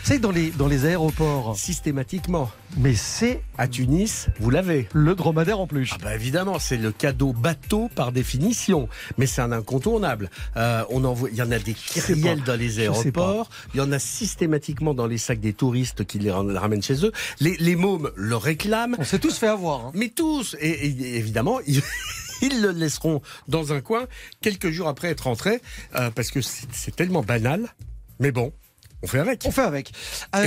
Savez, dans les, dans les aéroports. Systématiquement. Mais c'est. À Tunis, vous l'avez. Le dromadaire en plus. Ah bah évidemment, c'est le cadeau bateau par définition. Mais c'est un incontournable. Euh, on il y en a des kyrielles dans les aéroports. Il y en a systématiquement dans les sacs des touristes qui les ram- les ramènent chez eux. Les, les mômes le réclament. On s'est tous fait avoir. hein. Mais tous. Et, et évidemment, ils, ils le laisseront dans un coin quelques jours après être rentrés. euh, parce que c'est c'est tellement banal. Mais bon, on fait avec. On fait avec. Et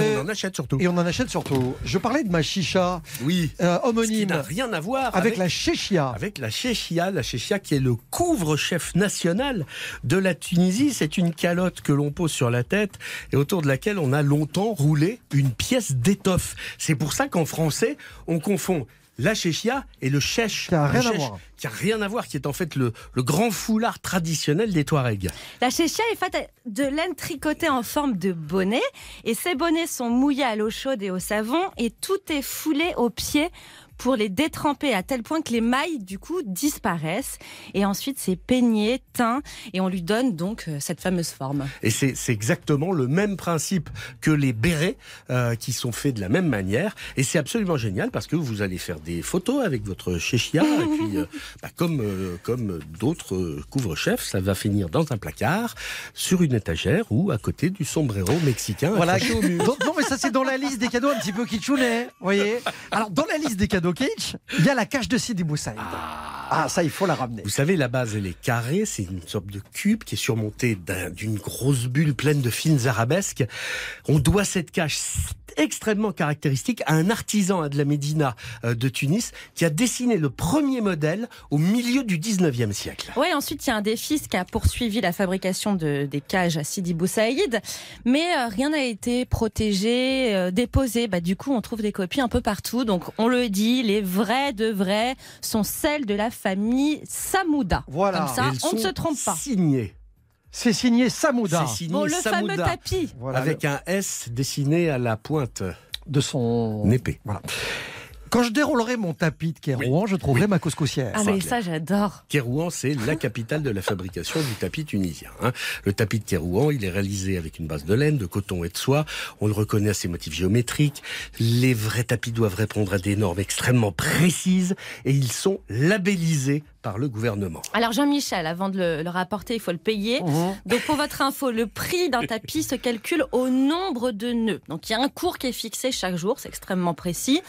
Euh, on en achète surtout. Et on en achète surtout. Je parlais de ma chicha Oui. euh, homonyme n'a rien à voir avec, la chéchia. Avec la chéchia, la chéchia qui est le couvre-chef national de la Tunisie. C'est une calotte que l'on pose sur la tête et autour de laquelle on a longtemps roulé une pièce d'étoffe. C'est pour ça qu'en français, on confond la chéchia et le chèche. Qui a rien à voir. Qui a rien à voir, qui est en fait le, le grand foulard traditionnel des Touaregs. La chéchia est faite de laine tricotée en forme de bonnet et ces bonnets sont mouillés à l'eau chaude et au savon et tout est foulé au pied pour les détremper à tel point que les mailles du coup disparaissent et ensuite c'est peigné, teint et on lui donne donc euh, cette fameuse forme. Et c'est exactement le même principe que les bérets euh, qui sont faits de la même manière. Et c'est absolument génial parce que vous allez faire des photos avec votre chéchia. et puis, euh, bah, comme, euh, comme d'autres couvre-chefs, ça va finir dans un placard, sur une étagère ou à côté du sombrero mexicain. Voilà. au mur. Non, mais ça, c'est dans la liste des cadeaux un petit peu kitschounet, vous voyez. Alors, dans la liste des cadeaux il y a la cache de Sidi Boussaïd. Ah, ça, il faut la ramener. Vous savez, la base, elle est carrée, c'est une sorte de cube qui est surmonté d'un- d'une grosse bulle pleine de fines arabesques. On doit cette cache extrêmement caractéristique à un artisan de la Médina euh, de Tunis qui a dessiné le premier modèle au milieu du 19e siècle. Ouais, ensuite il y a un des fils qui a poursuivi la fabrication de, des cages à Sidi Bou Saïd, mais euh, rien n'a été protégé, euh, déposé. Bah, du coup, on trouve des copies un peu partout. Donc, on le dit, les vrais de vrais sont celles de la famille Samouda. Voilà. Comme ça, on ne se trompe pas. Signées. C'est signé Samouda. C'est signé Bon, le Samouda, fameux tapis. Voilà, avec un S dessiné à la pointe de son épée. Voilà. Quand je déroulerai mon tapis de Kérouan, je trouverai ma couscoussière. Ah, mais ça, j'adore. Kérouan, c'est la capitale de la fabrication du tapis tunisien. hein. Le tapis de Kérouan, il est réalisé avec une base de laine, de coton et de soie. On le reconnaît à ses motifs géométriques. Les vrais tapis doivent répondre à des normes extrêmement précises et ils sont labellisés par le gouvernement. Alors Jean-Michel, avant de le, le rapporter, il faut le payer. Mhm. Donc pour votre info, le prix d'un tapis se calcule au nombre de nœuds. Donc il y a un cours qui est fixé chaque jour, c'est extrêmement précis.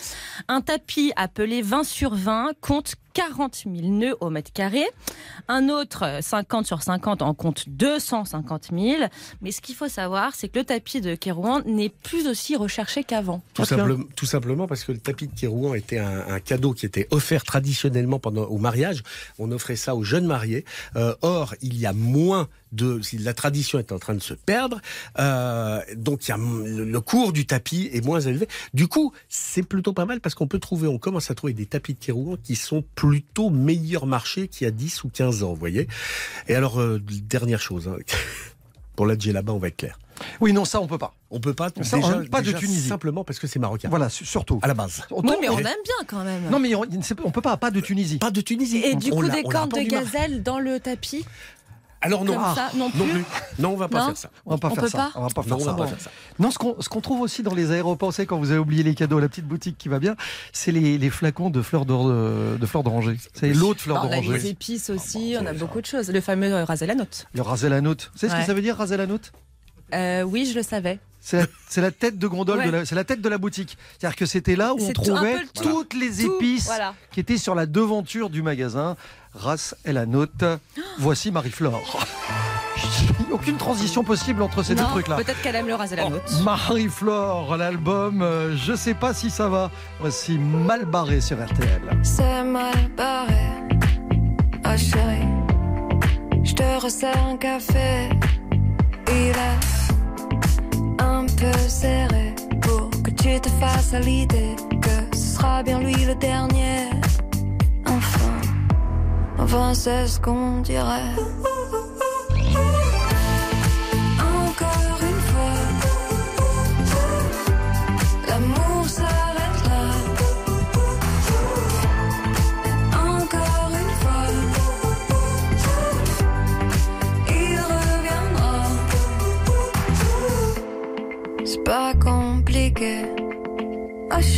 Un tapis appelé 20 sur 20 compte 40 000 nœuds au mètre carré. Un autre, euh, 50 sur 50, en compte 250 000. Mais ce qu'il faut savoir, c'est que le tapis de Kérouan n'est plus aussi recherché qu'avant. Tout, simple- tout simplement parce que le tapis de Kérouan était un, un cadeau qui était offert traditionnellement pendant au mariage. On offrait ça aux jeunes mariés. Euh, or, il y a moins de la tradition est en train de se perdre, euh, donc il y a m- le, le cours du tapis est moins élevé. Du coup, c'est plutôt pas mal parce qu'on peut trouver, on commence à trouver des tapis de Kérouan qui sont plutôt meilleur marché qu'il y a 10 ou 15 ans, vous voyez. Et alors, euh, dernière chose, hein, pour la là-bas, on va être clair. Oui, non, ça, on peut pas. On peut pas. Ça, déjà, on- pas de déjà Tunisie. Simplement parce que c'est marocain. Voilà, su- surtout. À la base. Oui, mais on aime bien quand même. Non, mais on, on peut pas, pas de Tunisie. Pas de Tunisie. Et du coup, des cornes de gazelle dans le tapis? Alors non, ça, non plus Non, on va pas Non faire ça. On va pas On faire ça. pas on va pas Non, on va pas faire ça. Non, ce qu'on ce qu'on trouve aussi dans les aéroports, c'est quand vous avez oublié les cadeaux, la petite boutique qui va bien, c'est les, les flacons de fleurs d'or- de, fleurs d'oranger. C'est l'eau de fleurs On a les d'oranger. épices aussi, on a beaucoup de choses. Le fameux euh, raser la note. Le raser la note. Vous savez ce Ouais. que ça veut dire, raser la note Euh, oui, je le savais. C'est la, tête de gondole, Ouais. c'est la tête de la boutique. C'est-à-dire que c'était là où on trouvait le toutes les Tout, épices voilà. qui étaient sur la devanture du magasin. Ras et la note. Voici Marie-Flore. Aucune transition possible entre ces deux trucs-là. Peut-être qu'elle aime le raser la note. Marie-Flore, l'album, euh, je sais pas si ça va. Voici mal barré sur RTL. C'est mal barré. Chérie, je te resserre un café. Il est un peu serré pour que tu te fasses à l'idée que ce sera bien lui le dernier. Enfin, enfin c'est ce qu'on dirait.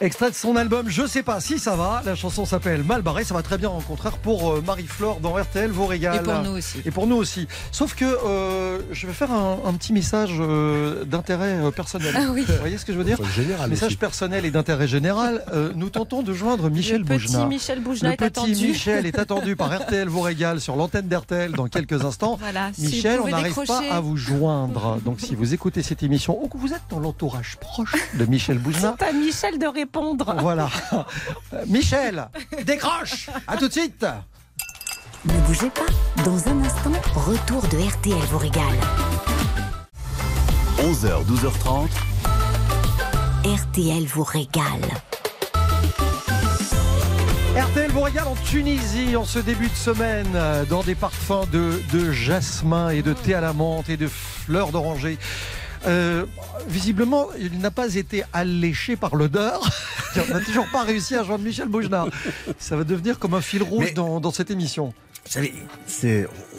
Extrait de son album Je sais pas si ça va. La chanson s'appelle Mal barré. Ça va très bien au contraire pour euh, Marie-Flore dans RTL vous régale. Et pour nous aussi. Et pour nous aussi. Sauf que euh, je vais faire un, un petit message euh, d'intérêt personnel. Ah oui. Vous voyez ce que je veux dire? Général Message aussi. personnel et d'intérêt général. Euh, nous tentons de joindre Michel Le petit. Michel Boujna Le est petit attendu. Michel est attendu par RTL vous régale sur l'antenne d'RTL dans quelques instants. Voilà, Michel, on n'arrive pas à vous joindre. Donc si vous écoutez cette émission ou que vous êtes dans l'entourage proche de Michel Boujna, C'est à Michel de répondre. voilà. Michel, décroche À tout de suite Ne bougez pas. Dans un instant, retour de RTL vous régale. 11h, 12h30. RTL vous régale. RTL vous régale en Tunisie en ce début de semaine euh, dans des parfums de, de jasmin et de thé à la menthe et de fleurs d'oranger. Euh, visiblement, il n'a pas été alléché par l'odeur. On n'a toujours pas réussi à joindre Michel Boujna. Ça va devenir comme un fil rouge dans, dans cette émission. Vous savez,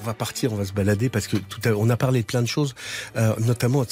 va partir, on va se balader parce que tout à, on a parlé de plein de choses, euh, notamment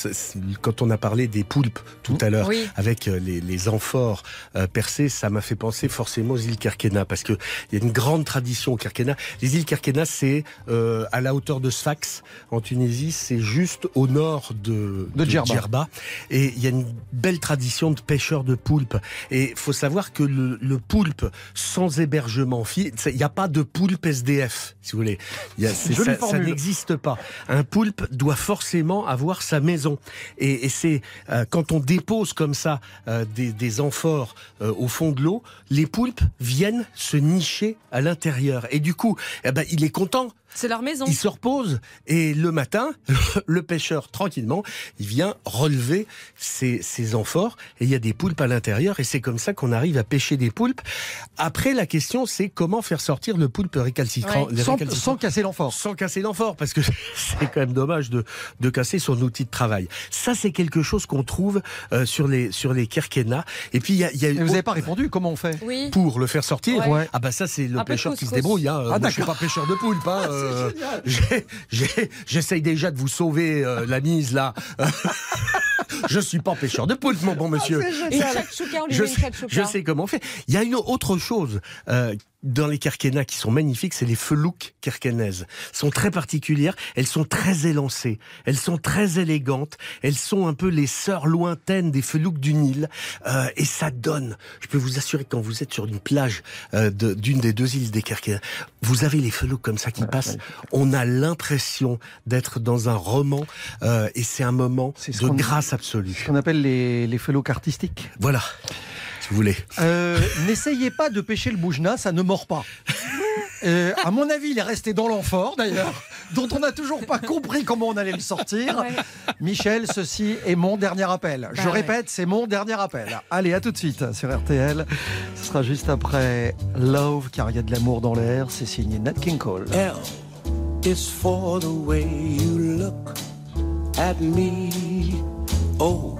quand on a parlé des poulpes tout à l'heure Oui. avec euh, les, les amphores euh, percés, ça m'a fait penser forcément aux îles Kerkena parce que il y a une grande tradition au Kerkena. Les îles Kerkena, c'est euh, à la hauteur de Sfax en Tunisie, c'est juste au nord de, De Djerba. et il y a une belle tradition de pêcheurs de poulpes. Et faut savoir que le, le poulpe sans hébergement, il n'y a pas de poulpe SDF, si vous voulez. Il y a- c'est- Jolie ça n'existe pas. Un poulpe doit forcément avoir sa maison. Et, et c'est euh, quand on dépose comme ça euh, des, des amphores euh, au fond de l'eau, les poulpes viennent se nicher à l'intérieur. Et du coup, eh ben, il est content. C'est leur maison. Il se repose et le matin, le pêcheur tranquillement, il vient relever ses, ses amphores et il y a des poulpes à l'intérieur et c'est comme ça qu'on arrive à pêcher des poulpes. Après, la question c'est comment faire sortir le poulpe récalcitrant, Ouais. Sans, casser l'amphore. sans casser l'amphore, parce que c'est quand même dommage de, de casser son outil de travail. Ça, c'est quelque chose qu'on trouve euh, sur les sur les Kerkena. Et puis il y a, il y a Et vous n'avez pas répondu, comment on fait? Oui. pour le faire sortir. Ouais. Ah bah ça c'est le Un pêcheur qui se débrouille. Hein. Ah, Moi, je suis pas pêcheur de poulpe. Hein. Euh, J'essaye déjà de vous sauver euh, la mise là. je suis pas pêcheur de poulpe, mon bon monsieur. Je sais, shakshuka. je sais comment on fait. Il y a une autre chose euh, dans les Kerkena qui sont magnifiques, c'est les felouks kerkenaises. Elles sont très particulières, elles sont très élancées, elles sont très élégantes, elles sont un peu les sœurs lointaines des felouks du Nil, euh, et ça donne. Je peux vous assurer que quand vous êtes sur une plage euh, de- d'une des deux îles des Kerkena, vous avez les felouks comme ça qui passent. On a l'impression d'être dans un roman, euh, et c'est un moment de grâce absolue. Ce qu'on appelle les, les felocs artistiques. Voilà, vous voulez. Euh, N'essayez pas de pêcher le boujna, ça ne mord pas. Euh, à mon avis, il est resté dans l'amphore d'ailleurs, dont on n'a toujours pas compris comment on allait le sortir. Michel, ceci est mon dernier appel. Je Bah ouais. répète, c'est mon dernier appel. Allez, à tout de suite sur RTL. Ce sera juste après Love, car il y a de l'amour dans l'air. C'est signé Nat King Cole. L is for the way you look at me. O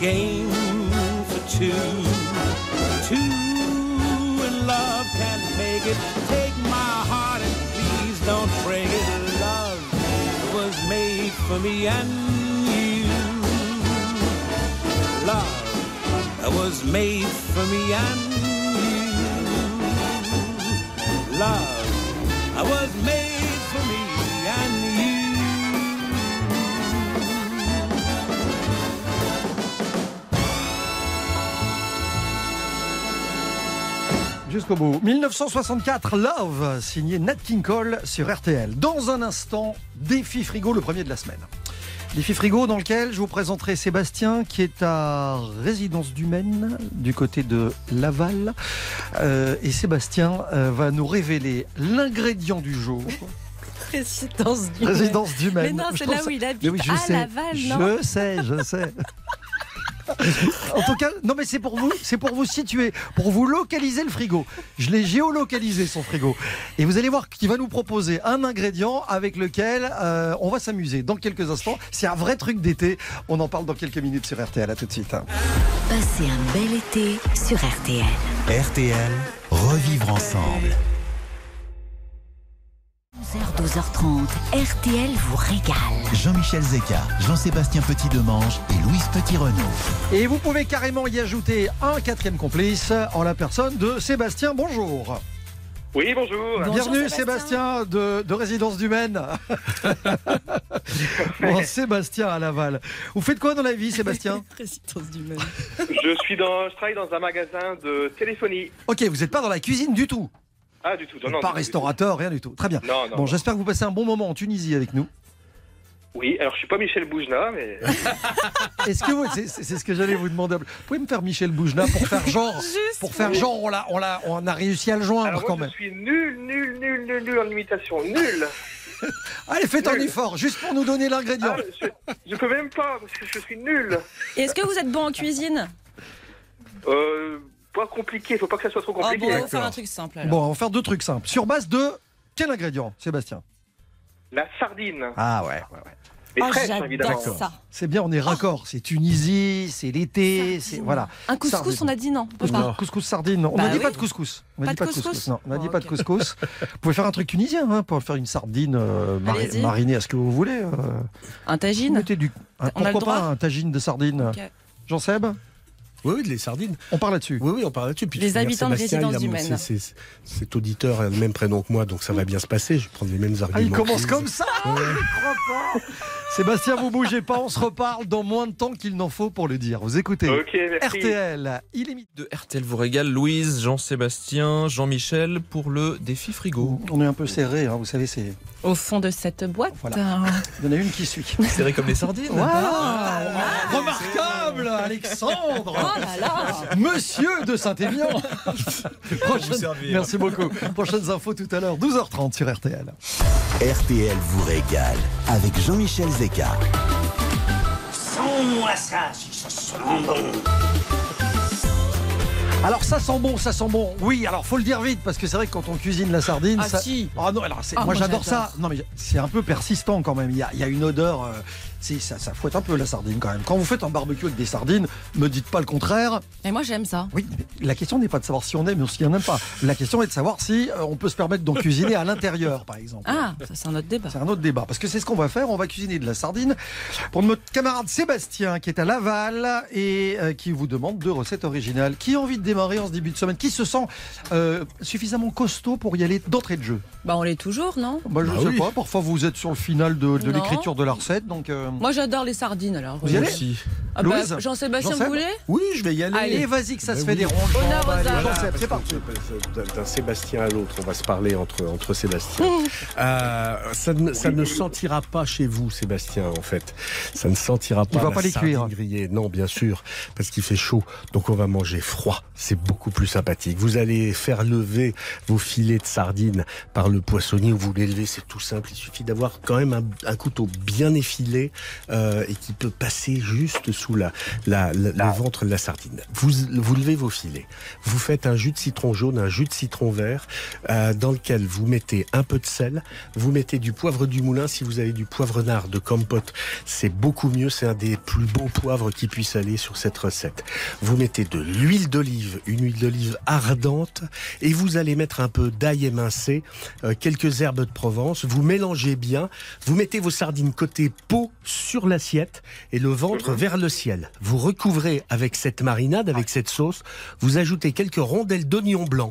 Game Jusqu'au bout. 1964, Love, signé Nat King Cole sur RTL. Dans un instant, défi frigo, le premier de la semaine. Défi frigo dans lequel je vous présenterai Sébastien qui est à Résidence du Maine du côté de Laval. Euh, et Sébastien euh, va nous révéler l'ingrédient du jour. Résidence du Résidence du Maine. Mais non, c'est là où il habite, oui, je à sais. Laval, non Je sais, je sais. En tout cas, non mais c'est pour vous, c'est pour vous situer, pour vous localiser le frigo. Je l'ai géolocalisé son frigo, et vous allez voir qu'il va nous proposer un ingrédient avec lequel euh, on va s'amuser dans quelques instants. C'est un vrai truc d'été. On en parle dans quelques minutes sur RTL. À tout de suite. hein. Passez un bel été sur RTL. RTL, revivre ensemble. 11h, 12h30, RTL vous régale. Jean-Michel Zeka, Jean-Sébastien Petit-Demange et Louise Petit-Renaud. Et vous pouvez carrément y ajouter un quatrième complice en la personne de Sébastien. Bonjour. Oui, bonjour. Bienvenue Sébastien, de, de Résidence du Maine. bon, Sébastien à Laval. Vous faites quoi dans la vie Sébastien Résidence du Maine. Je suis dans, je travaille dans un magasin de téléphonie. Ok, vous n'êtes pas dans la cuisine du tout. Ah, du tout. Non, non, pas du tout, restaurateur, rien du tout. Très bien. Non, non, bon, j'espère que vous passez un bon moment en Tunisie avec nous. Oui, alors je suis pas Michel Boujna, mais. Est-ce que vous, c'est, c'est- c'est ce que j'allais vous demander. Vous pouvez me faire Michel Boujna pour faire genre, pour faire genre, on l'a, on l'a, on a réussi à le joindre Alors quand même. je suis nul, nul, nul, nul, nul en imitation. Nul. Allez, faites un effort, juste pour nous donner l'ingrédient. Ah, je, je peux même pas, parce que je suis nul. Et Est-ce que vous êtes bon en cuisine? Euh, pas compliqué, faut pas que ça soit trop Ah compliqué. bon, on va faire un truc simple alors. Bon, on va faire deux trucs simples. Sur base de quel ingrédient, Sébastien La sardine. Ah ouais, ouais, ouais. Mais Ah, évidemment. ça. C'est bien, on est raccord. C'est Tunisie, c'est l'été, c'est voilà. Un couscous, Sardine. on a dit non. on peut Couscous, pas. couscous sardine. On Bah n'a dit oui. pas de couscous. On n'a Pas dit de pas de couscous couscous. Non, on n'a dit Oh, pas de couscous. Vous pouvez faire un truc tunisien hein, pour faire une sardine euh, mari- marinée à ce que vous voulez. euh. Un tagine Mettez du. un- On a le pourquoi pas un tagine de sardine Ok. Jean-Seb Oui, oui, les sardines. On parle là-dessus. Oui, oui, on parle là-dessus. Les habitants de Résidence il a du mon- Maine. c'est- c'est- Cet auditeur a le même prénom que moi, donc ça va bien se passer. Je vais prendre les mêmes arguments. Ah, il commence comme ça Je crois pas Sébastien, vous bougez pas, on se reparle dans moins de temps qu'il n'en faut pour le dire. Vous écoutez Ok, merci. RTL, illimité. De RTL vous régale Louise, Jean-Sébastien, Jean-Michel pour le défi frigo. On est un peu serré, hein, vous savez, c'est. Au fond de cette boîte. Voilà. Il y en a une qui suit. Serré comme les sardines. Voilà Remarquable, Alexandre Oh là là Monsieur de Saint-Émilion Prochaine-. Merci beaucoup. Prochaines infos tout à l'heure, 12h30 sur RTL. RTL vous régale avec Jean-Michel Zeka. Sans-moi ça, si ça sent bon. Alors ça sent bon, ça sent bon. Oui, alors faut le dire vite parce que c'est vrai que quand on cuisine la sardine, Ah, ça... si. Ah non, alors c'est- Ah, moi moi, j'adore ça. Non mais c'est un peu persistant quand même. Il y a, il y a une odeur. euh, si, ça, ça fouette un peu la sardine quand même. Quand vous faites un barbecue avec des sardines, me dites pas le contraire. Et moi j'aime ça. Oui, mais la question n'est pas de savoir si on aime ou si on n'aime pas. La question est de savoir si euh, on peut se permettre d'en cuisiner à l'intérieur, par exemple. Ah, ça c'est un autre débat. C'est un autre débat. Parce que c'est ce qu'on va faire. On va cuisiner de la sardine pour notre camarade Sébastien qui est à Laval et euh, qui vous demande deux recettes originales. Qui a envie de démarrer en ce début de semaine? Qui se sent euh, suffisamment costaud pour y aller d'entrée de jeu? Bah on l'est toujours, non? Bah, Je Bah sais oui. pas, parfois vous êtes sur le final de, l'écriture de la recette, donc... euh, Moi j'adore les sardines alors. Vous y allez Aussi. Ah bah, Louise Jean-Sébastien, Jean-Seb vous voulez Oui, je vais y aller. Allez, vas-y, que ça Ben se fait oui. des ronds. Honneur aux. Jean-Seb, Parce c'est parti. D'un Sébastien à l'autre, on va se parler entre, entre Sébastien. Euh, ça, ne, ça ne sentira pas chez vous, Sébastien, en fait. Ça ne sentira pas va la pas les sardine cuire. grillée. Non, bien sûr, parce qu'il fait chaud. Donc on va manger froid. C'est beaucoup plus sympathique. Vous allez faire lever vos filets de sardines par le poissonnier où vous les levez. C'est tout simple. Il suffit d'avoir quand même un, un couteau bien effilé euh, et qui peut passer juste sous la, la, la- le ventre de la sardine. Vous, vous levez vos filets. Vous faites un jus de citron jaune, un jus de citron vert, euh, dans lequel vous mettez un peu de sel, vous mettez du poivre du moulin. Si vous avez du poivre nard de compote, c'est beaucoup mieux. C'est un des plus beaux poivres qui puisse aller sur cette recette. Vous mettez de l'huile d'olive, une huile d'olive ardente, et vous allez mettre un peu d'ail émincé, euh, quelques herbes de Provence. Vous mélangez bien. Vous mettez vos sardines côté peau sur l'assiette et le ventre vers le ciel. Vous recouvrez avec cette marinade, avec cette sauce. Vous ajoutez quelques rondelles d'oignon blanc.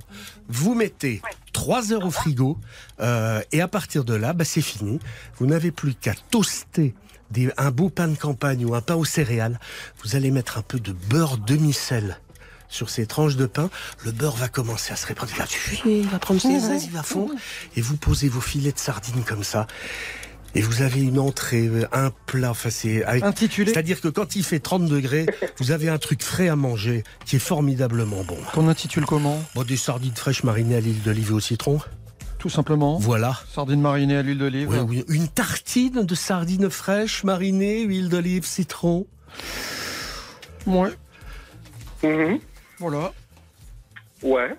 Vous mettez 3 heures au frigo euh, et à partir de là, bah, c'est fini. Vous n'avez plus qu'à toaster des- un beau pain de campagne ou un pain aux céréales. Vous allez mettre un peu de beurre demi-sel sur ces tranches de pain. Le beurre va commencer à se répandre. Il va il va prendre ses aises, il va fondre. Et vous posez vos filets de sardines comme ça. Et vous avez une entrée, euh, un plat, enfin c'est avec- Intitulé C'est-à-dire que quand il fait 30 degrés, vous avez un truc frais à manger qui est formidablement bon. Qu'on intitule comment Bon, des sardines fraîches marinées à l'huile d'olive et au citron. Tout simplement. Voilà. Sardines marinées à l'huile d'olive. Oui, oui. Une tartine de sardines fraîches marinées, huile d'olive, citron. Ouais. Mhm. Voilà. Ouais.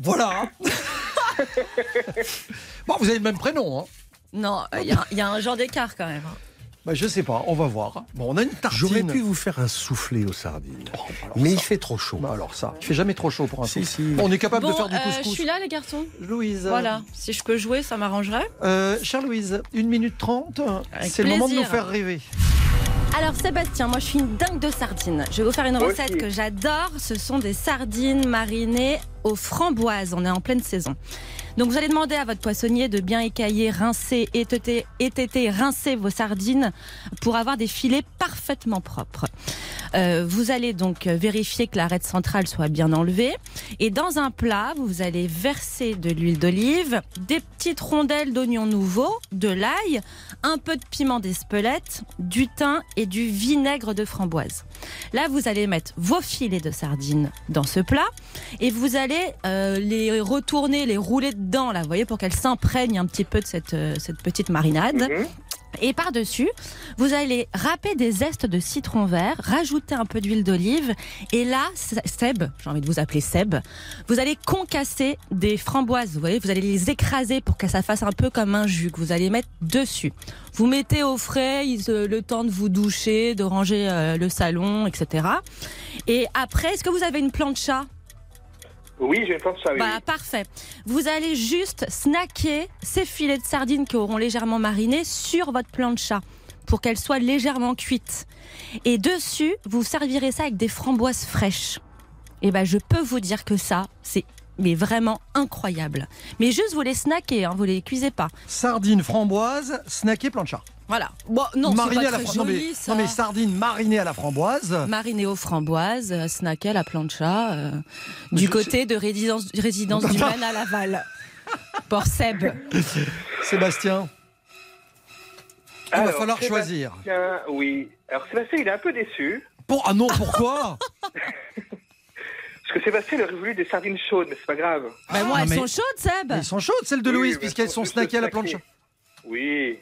Voilà. bon, vous avez le même prénom, hein Non, il y, a- il y a un genre d'écart quand même. bah, Je sais pas, on va voir. Bon, on a une tartine. J'aurais pu vous faire un soufflé aux sardines. mais il fait trop chaud. Bah alors ça, il fait jamais trop chaud pour un Si, souffle. si. Bon, on est capable de faire du euh, couscous. je suis là les garçons. Louise. Voilà, si je peux jouer, ça m'arrangerait. Euh, chère Louise, 1 minute 30, c'est le moment de nous faire rêver. Alors Sébastien, moi je suis une dingue de sardines. Je vais vous faire une recette aussi. que j'adore. Ce sont des sardines marinées aux framboises. On est en pleine saison. Donc vous allez demander à votre poissonnier de bien écailler, rincer, étêter, étêter, rincer vos sardines pour avoir des filets parfaitement propres. Euh, vous allez donc vérifier que l'arête centrale soit bien enlevée. Et dans un plat, vous allez verser de l'huile d'olive, des petites rondelles d'oignons nouveaux, de l'ail, un peu de piment d'Espelette, du thym et du vinaigre de framboise. Là, vous allez mettre vos filets de sardines dans ce plat et vous allez euh, les retourner, les rouler dedans, là, vous voyez, pour qu'elles s'imprègnent un petit peu de cette, euh, cette petite marinade. Mhm. Et par-dessus, vous allez râper des zestes de citron vert, rajouter un peu d'huile d'olive. Et là, Seb, j'ai envie de vous appeler Seb, vous allez concasser des framboises. Vous voyez, vous allez les écraser pour que ça fasse un peu comme un jus que vous allez mettre dessus. Vous mettez au frais le temps de vous doucher, de ranger euh, le salon, etc. Et après, est-ce que vous avez une plancha? Oui, j'ai pensé ça, oui. bah, parfait. Vous allez juste snacker ces filets de sardines qui auront légèrement mariné sur votre plancha pour qu'elles soient légèrement cuites. Et dessus, vous servirez ça avec des framboises fraîches. Et ben, je peux vous dire que ça, c'est mais vraiment incroyable. Mais juste vous les snackez, hein, vous les cuisez pas. Sardines framboises, snacké plancha. Voilà. Bon, non, c'est marinées pas à la très framboise. Non, non, mais sardines marinées à la framboise. Mariné aux framboises, euh, snacké à la plancha, euh, du côté de résidence, résidence du Man à Laval. Port Seb. Sébastien. Il va Alors, falloir Sébastien, choisir. Oui. Alors Sébastien, il est un peu déçu. Pour... Ah non, pourquoi Parce que Sébastien, il aurait voulu des sardines chaudes, mais c'est pas grave. Moi, Ah, elles mais- sont chaudes, Seb. Elles sont chaudes, celles de Oui, Louise, puisqu'elles sont snackées à la plancha. Oui.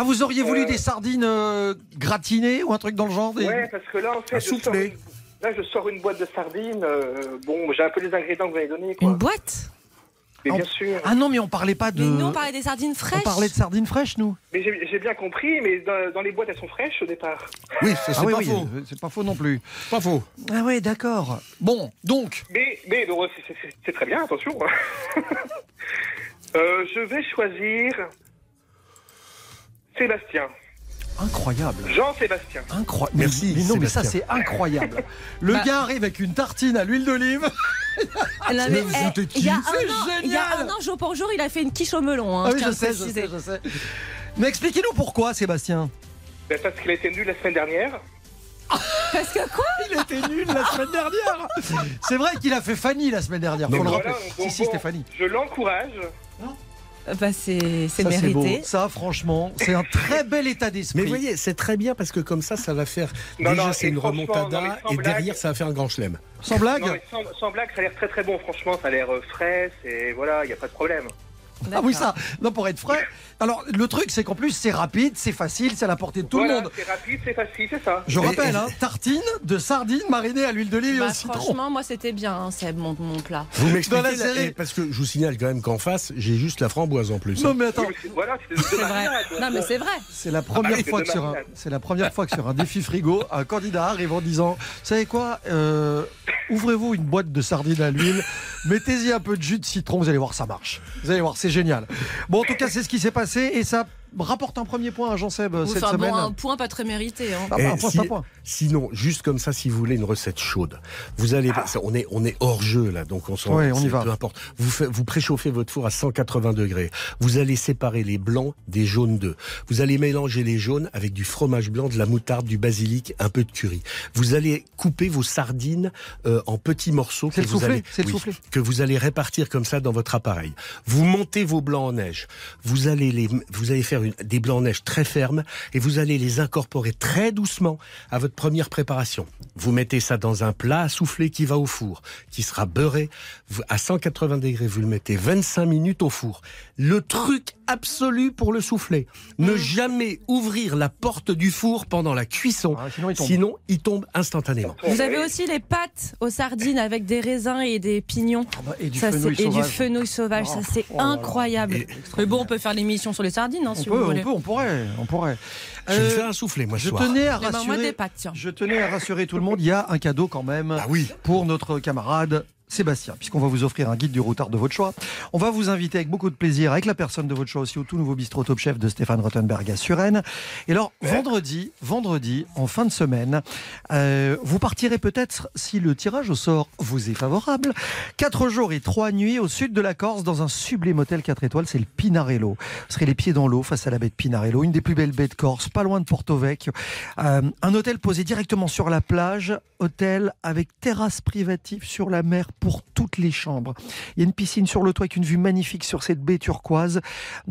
Ah, vous auriez voulu Euh, des sardines euh, gratinées ou un truc dans le genre des- Ouais, parce que là, en fait, je sors, soufflé. une... là, je sors une boîte de sardines. euh, bon, j'ai un peu les ingrédients que vous avez donnés. Quoi. Une boîte Mais Ah, bien sûr. Ah non, mais on parlait pas de. Mais nous, on parlait des sardines fraîches. On parlait de sardines fraîches, nous. Mais j'ai bien compris, mais dans, dans les boîtes, elles sont fraîches au départ. Oui, c'est Ah oui, pas oui, faux. c'est pas faux non plus. Pas faux. Ah oui, d'accord. Bon, donc, Mais, mais bon, c'est- très bien, attention. Euh, je vais choisir Sébastien. Incroyable. Jean-Sébastien. Incroyable. Merci, Mais non, mais ça, c'est incroyable. Le Bah- gars arrive avec une tartine à l'huile d'olive. Ah eh, il y a un C'est an, il y a génial. un an, jour pour jour, il a fait une quiche au melon. hein, Ah oui, je sais, je sais, je sais. Mais expliquez-nous pourquoi, Sébastien. Ben, parce qu'il a été nul la semaine dernière. Parce que quoi? Il était nul la semaine dernière. C'est vrai qu'il a fait Fanny la semaine dernière. Faut le voilà, rappeler. Si, si, bon, Stéphanie. Je l'encourage. Bah, c'est beau. mérité. Ça, franchement, c'est un très bel état d'esprit. Mais vous voyez, c'est très bien parce que comme ça, ça va faire. Non, déjà, c'est une remontada et blague. derrière, ça va faire un grand chelem. Sans blague Non, mais sans, sans blague, ça a l'air très très bon. Franchement, ça a l'air euh, frais. Et voilà, il n'y a pas de problème. Ah oui, ça. Non, pour être frais. Alors, le truc, c'est qu'en plus, c'est rapide, c'est facile, c'est à la portée de tout voilà, le monde. C'est rapide, c'est facile, c'est ça. Je Et- rappelle, hein, tartine de sardines marinées à l'huile d'olive et Bah, au citron. franchement, moi, c'était bien, hein, Seb, mon, mon plat. Vous m'expliquez la eh, Parce que je vous signale quand même qu'en face, j'ai juste la framboise en plus. Non, mais attends. Oui, mais c'est- voilà, c'est vrai. Non, mais c'est vrai. C'est la première Ah bah, fois que sur un, c'est la première fois que sur un défi frigo, un candidat arrive en disant, vous savez quoi, euh, ouvrez-vous une boîte de sardines à l'huile, mettez-y un peu de jus de citron, vous allez voir, ça marche. Vous allez voir, c'est génial. Bon, en tout cas, c'est ce qui s'est passé et ça rapporte un premier point à Jean-Seb euh, cette Enfin, bon, semaine. un point pas très mérité. hein. Ah Eh, un point, si- c'est un point. Sinon, juste comme ça, si vous voulez une recette chaude, vous allez, ça, on est, on est hors jeu là, donc on s'en, Ouais, on y va. Peu importe. Vous, fait- vous préchauffez votre four à 180 degrés. Vous allez séparer les blancs des jaunes d'œufs. Vous allez mélanger les jaunes avec du fromage blanc, de la moutarde, du basilic, un peu de curry. Vous allez couper vos sardines euh, en petits morceaux C'est que vous soufflé, allez, le oui, soufflé. que vous allez répartir comme ça dans votre appareil. Vous montez vos blancs en neige. Vous allez les, vous allez faire des blancs neige très fermes et vous allez les incorporer très doucement à votre première préparation. Vous mettez ça dans un plat à souffler qui va au four, qui sera beurré à 180 degrés. Vous le mettez 25 minutes au four. Le truc absolu pour le souffler. Ne jamais ouvrir la porte du four pendant la cuisson. Ah, sinon, il tombe. Sinon, il tombe instantanément. Vous avez aussi les pâtes aux sardines avec des raisins et des pignons. bah, et du Ça, fenouil c'est- et du sauvage. fenouil sauvage. Oh, ça, c'est oh incroyable. Et- Mais bon, on peut faire l'émission sur les sardines, hein, On si peut, vous on voulez. peut, on pourrait, on pourrait. Je vais Euh, me faire un soufflet, moi, ce Je soir. tenais à ben, moi, rassurer. des pâtes, tiens. Je tenais à rassurer tout le monde. Il y a un cadeau quand même Ah oui. pour notre camarade. Sébastien, puisqu'on va vous offrir un guide du routard de votre choix. On va vous inviter avec beaucoup de plaisir, avec la personne de votre choix aussi, au tout nouveau bistrot Top Chef de Stéphane Rottenberg à Suresnes. Et alors, vendredi, vendredi, en fin de semaine, euh, vous partirez peut-être, si le tirage au sort vous est favorable, quatre jours et trois nuits au sud de la Corse, dans un sublime hôtel 4 étoiles, c'est le Pinarello. Vous serez les pieds dans l'eau face à la baie de Pinarello, une des plus belles baies de Corse, pas loin de Porto Vecchio. Euh, un hôtel posé directement sur la plage, hôtel avec terrasse privative sur la mer pour toutes les chambres. Il y a une piscine sur le toit avec une vue magnifique sur cette baie turquoise.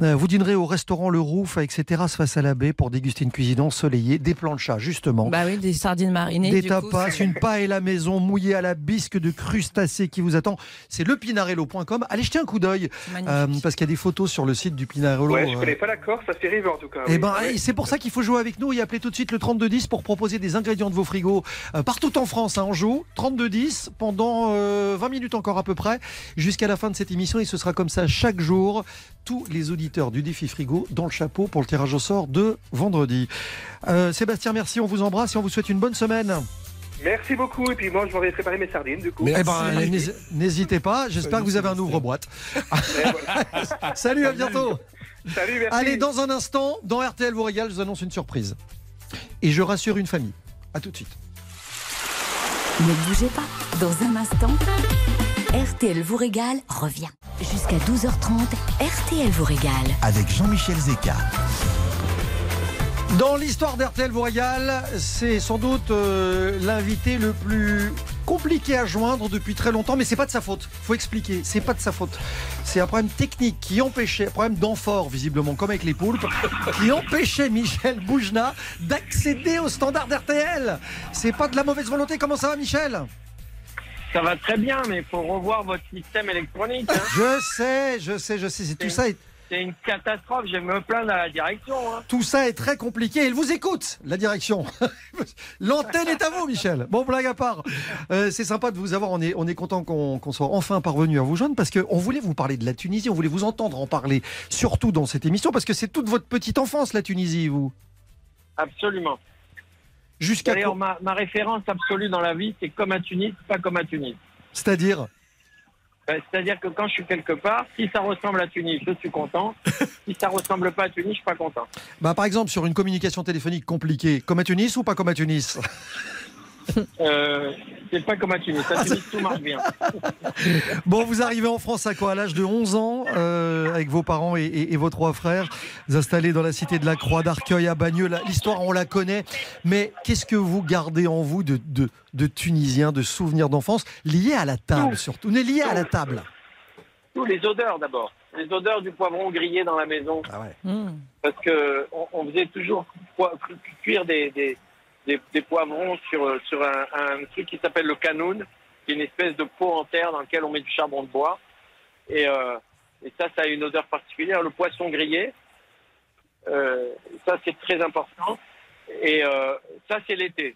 Euh, vous dînerez au restaurant Le Rouf avec ses terrasses face à la baie pour déguster une cuisine ensoleillée, des planchas justement. Bah oui, des sardines marinées. Des du tapas, une paille la maison mouillée à la bisque de crustacés qui vous attend. C'est lepinarello.com. Allez jeter un coup d'œil euh, parce qu'il y a des photos sur le site du Pinarello. Ouais, je euh, connais pas la Corse, ça fait rêver en tout cas. eh oui. ben, Ouais. et c'est pour ça qu'il faut jouer avec nous et appeler tout de suite le 3210 pour proposer des ingrédients de vos frigos euh, partout en France. hein, on joue 3210 pendant euh, 20 minutes encore à peu près jusqu'à la fin de cette émission et ce sera comme ça chaque jour. Tous les auditeurs du défi frigo dans le chapeau pour le tirage au sort de vendredi. Euh, Sébastien, merci. On vous embrasse et on vous souhaite une bonne semaine. Merci beaucoup. Et puis moi, je m'en vais préparer mes sardines du coup. Eh ben, n'hési- n'hésitez pas. J'espère que vous avez un ouvre-boîte. Salut, à bientôt. Salut, merci. Allez, dans un instant, dans RTL vous régale, je vous annonce une surprise. Et je rassure une famille. À tout de suite. Ne bougez pas. Dans un instant, RTL vous régale revient. Jusqu'à 12h30, RTL vous régale. Avec Jean-Michel Zeka. Dans l'histoire d'RTL vous régale, c'est sans doute euh, l'invité le plus compliqué à joindre depuis très longtemps, mais c'est pas de sa faute. Faut expliquer, c'est pas de sa faute. C'est un problème technique qui empêchait, un problème d'amphore visiblement, comme avec les poulpes, qui empêchait Michel Boujna d'accéder au standard d'RTL. C'est pas de la mauvaise volonté. Comment ça va, Michel? Ça va très bien, mais il faut revoir votre système électronique. hein. Je sais, je sais, je sais. C'est tout ça. Est... C'est une catastrophe, je me plaindre à la direction. hein. Tout ça est très compliqué. Il vous écoute, la direction. L'antenne est à vous, Michel. Bon, blague à part. Euh, c'est sympa de vous avoir. On est, on est content qu'on qu'on soit enfin parvenu à vous joindre parce qu'on voulait vous parler de la Tunisie. On voulait vous entendre en parler, surtout dans cette émission, parce que c'est toute votre petite enfance, la Tunisie, vous. Absolument. Jusqu'à D'ailleurs, ma, ma référence absolue dans la vie, c'est comme à Tunis, pas comme à Tunis. C'est-à-dire Ben, C'est-à-dire que quand je suis quelque part, si ça ressemble à Tunis, je suis content. si ça ressemble pas à Tunis, je suis pas content. Bah, par exemple, sur une communication téléphonique compliquée, comme à Tunis ou pas comme à Tunis? Euh, c'est pas comme à Tunis. À Tunis, tout marche bien. Bon, vous arrivez en France à quoi À l'âge de 11 ans, euh, avec vos parents et, et- et vos trois frères, vous installez dans la cité de la Croix d'Arcueil à Bagneux. L'histoire, on la connaît. Mais qu'est-ce que vous gardez en vous de, de, de Tunisiens, de souvenirs d'enfance, liés à la table surtout? On est liés à la table. Tous les odeurs d'abord. Les odeurs du poivron grillé dans la maison. Parce que on, on faisait toujours cuire des, des, des, des poivrons sur, sur un, un truc qui s'appelle le canoun, qui est une espèce de pot en terre dans lequel on met du charbon de bois. Et, euh, et ça, ça a une odeur particulière. Le poisson grillé, euh, ça c'est très important. Et euh, ça c'est l'été.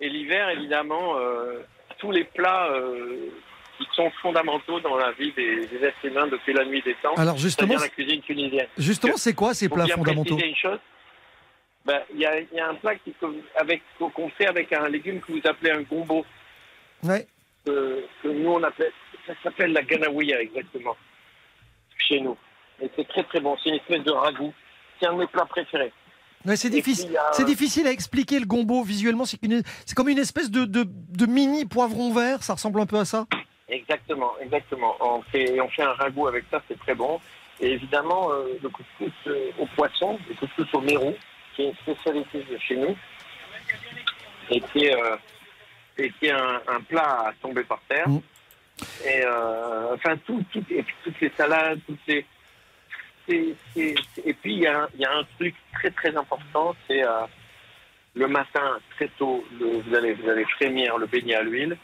Et l'hiver, évidemment, euh, tous les plats euh, qui sont fondamentaux dans la vie des, des êtres humains depuis la nuit des temps. Alors, justement, la cuisine tunisienne. Justement, c'est quoi ces plats fondamentaux? une chose. Ben, Il y, a, il y a un plat qu'on fait avec un légume que vous appelez un gombo. Ouais. Que, que nous, on appelle, ça s'appelle la ganaouia, exactement, chez nous. Et c'est très très bon. C'est une espèce de ragoût. C'est un de mes plats préférés. Ouais, c'est difficile, a- c'est difficile à expliquer le gombo visuellement. C'est comme une espèce de, de, de mini poivron vert. Ça ressemble un peu à ça. Exactement, exactement. On fait, on fait un ragoût avec ça, c'est très bon. Et évidemment, euh, le couscous euh, au poisson, le couscous au mérou, qui est une spécialité de chez nous, et qui est, euh, et qui est un, un plat à tomber par terre. Et euh, enfin, tout, tout, et puis toutes les salades, toutes les. et puis, il y, a un- il y a un truc très très important, c'est euh, le matin, très tôt, le- vous, allez, vous allez frémir le beignet à l'huile.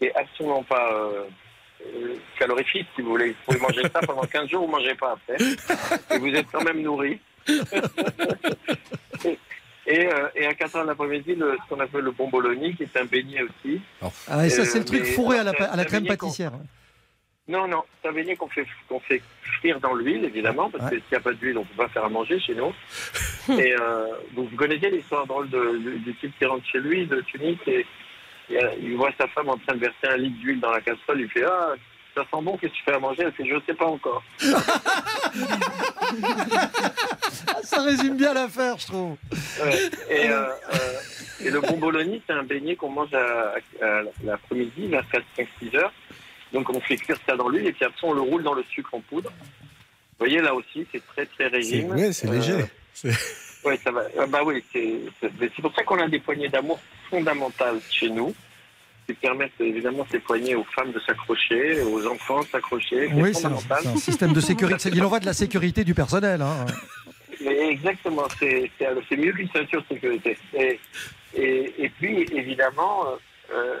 C'est absolument pas calorifique, si vous voulez. Vous pouvez manger ça pendant 15 jours, vous ne mangez pas après. Et vous êtes quand même nourri. Et, euh, et à 4 heures de l'après-midi, le- ce qu'on appelle le bomboloni, qui est un beignet aussi. Ah, et ça, Euh, c'est le truc mais- fourré à la, à crème pâtissière. Non, non, c'est un beignet qu'on fait, qu'on fait frire dans l'huile, évidemment, parce que s'il n'y a pas d'huile, on ne peut pas faire à manger chez nous. et euh, vous connaissez l'histoire drôle de, du, du type qui rentre chez lui, de Tunis, et, et, euh, il voit sa femme en train de verser un litre d'huile dans la casserole, il fait Ah, ça sent bon, qu'est-ce que tu fais à manger? Elle fait Je ne sais pas encore. Ça résume bien l'affaire, je trouve. Ouais. Et, euh, euh, et le bomboloni, c'est un beignet qu'on mange à, à l'après-midi, vers 4-5-6 heures. Donc on fait cuire ça dans l'huile et puis après on le roule dans le sucre en poudre. Vous voyez là aussi, c'est très très régime. ouais, c'est léger. Oui, ça va. Ah bah oui, c'est pour ça qu'on a des poignées d'amour fondamentales chez nous, qui permettent évidemment ces poignées aux femmes de s'accrocher, aux enfants de s'accrocher. Oui, c'est un, système de sécurité. Il en va de la sécurité du personnel. hein. Mais exactement, c'est mieux qu'une ceinture de sécurité. Et, et, et puis, évidemment, euh, euh,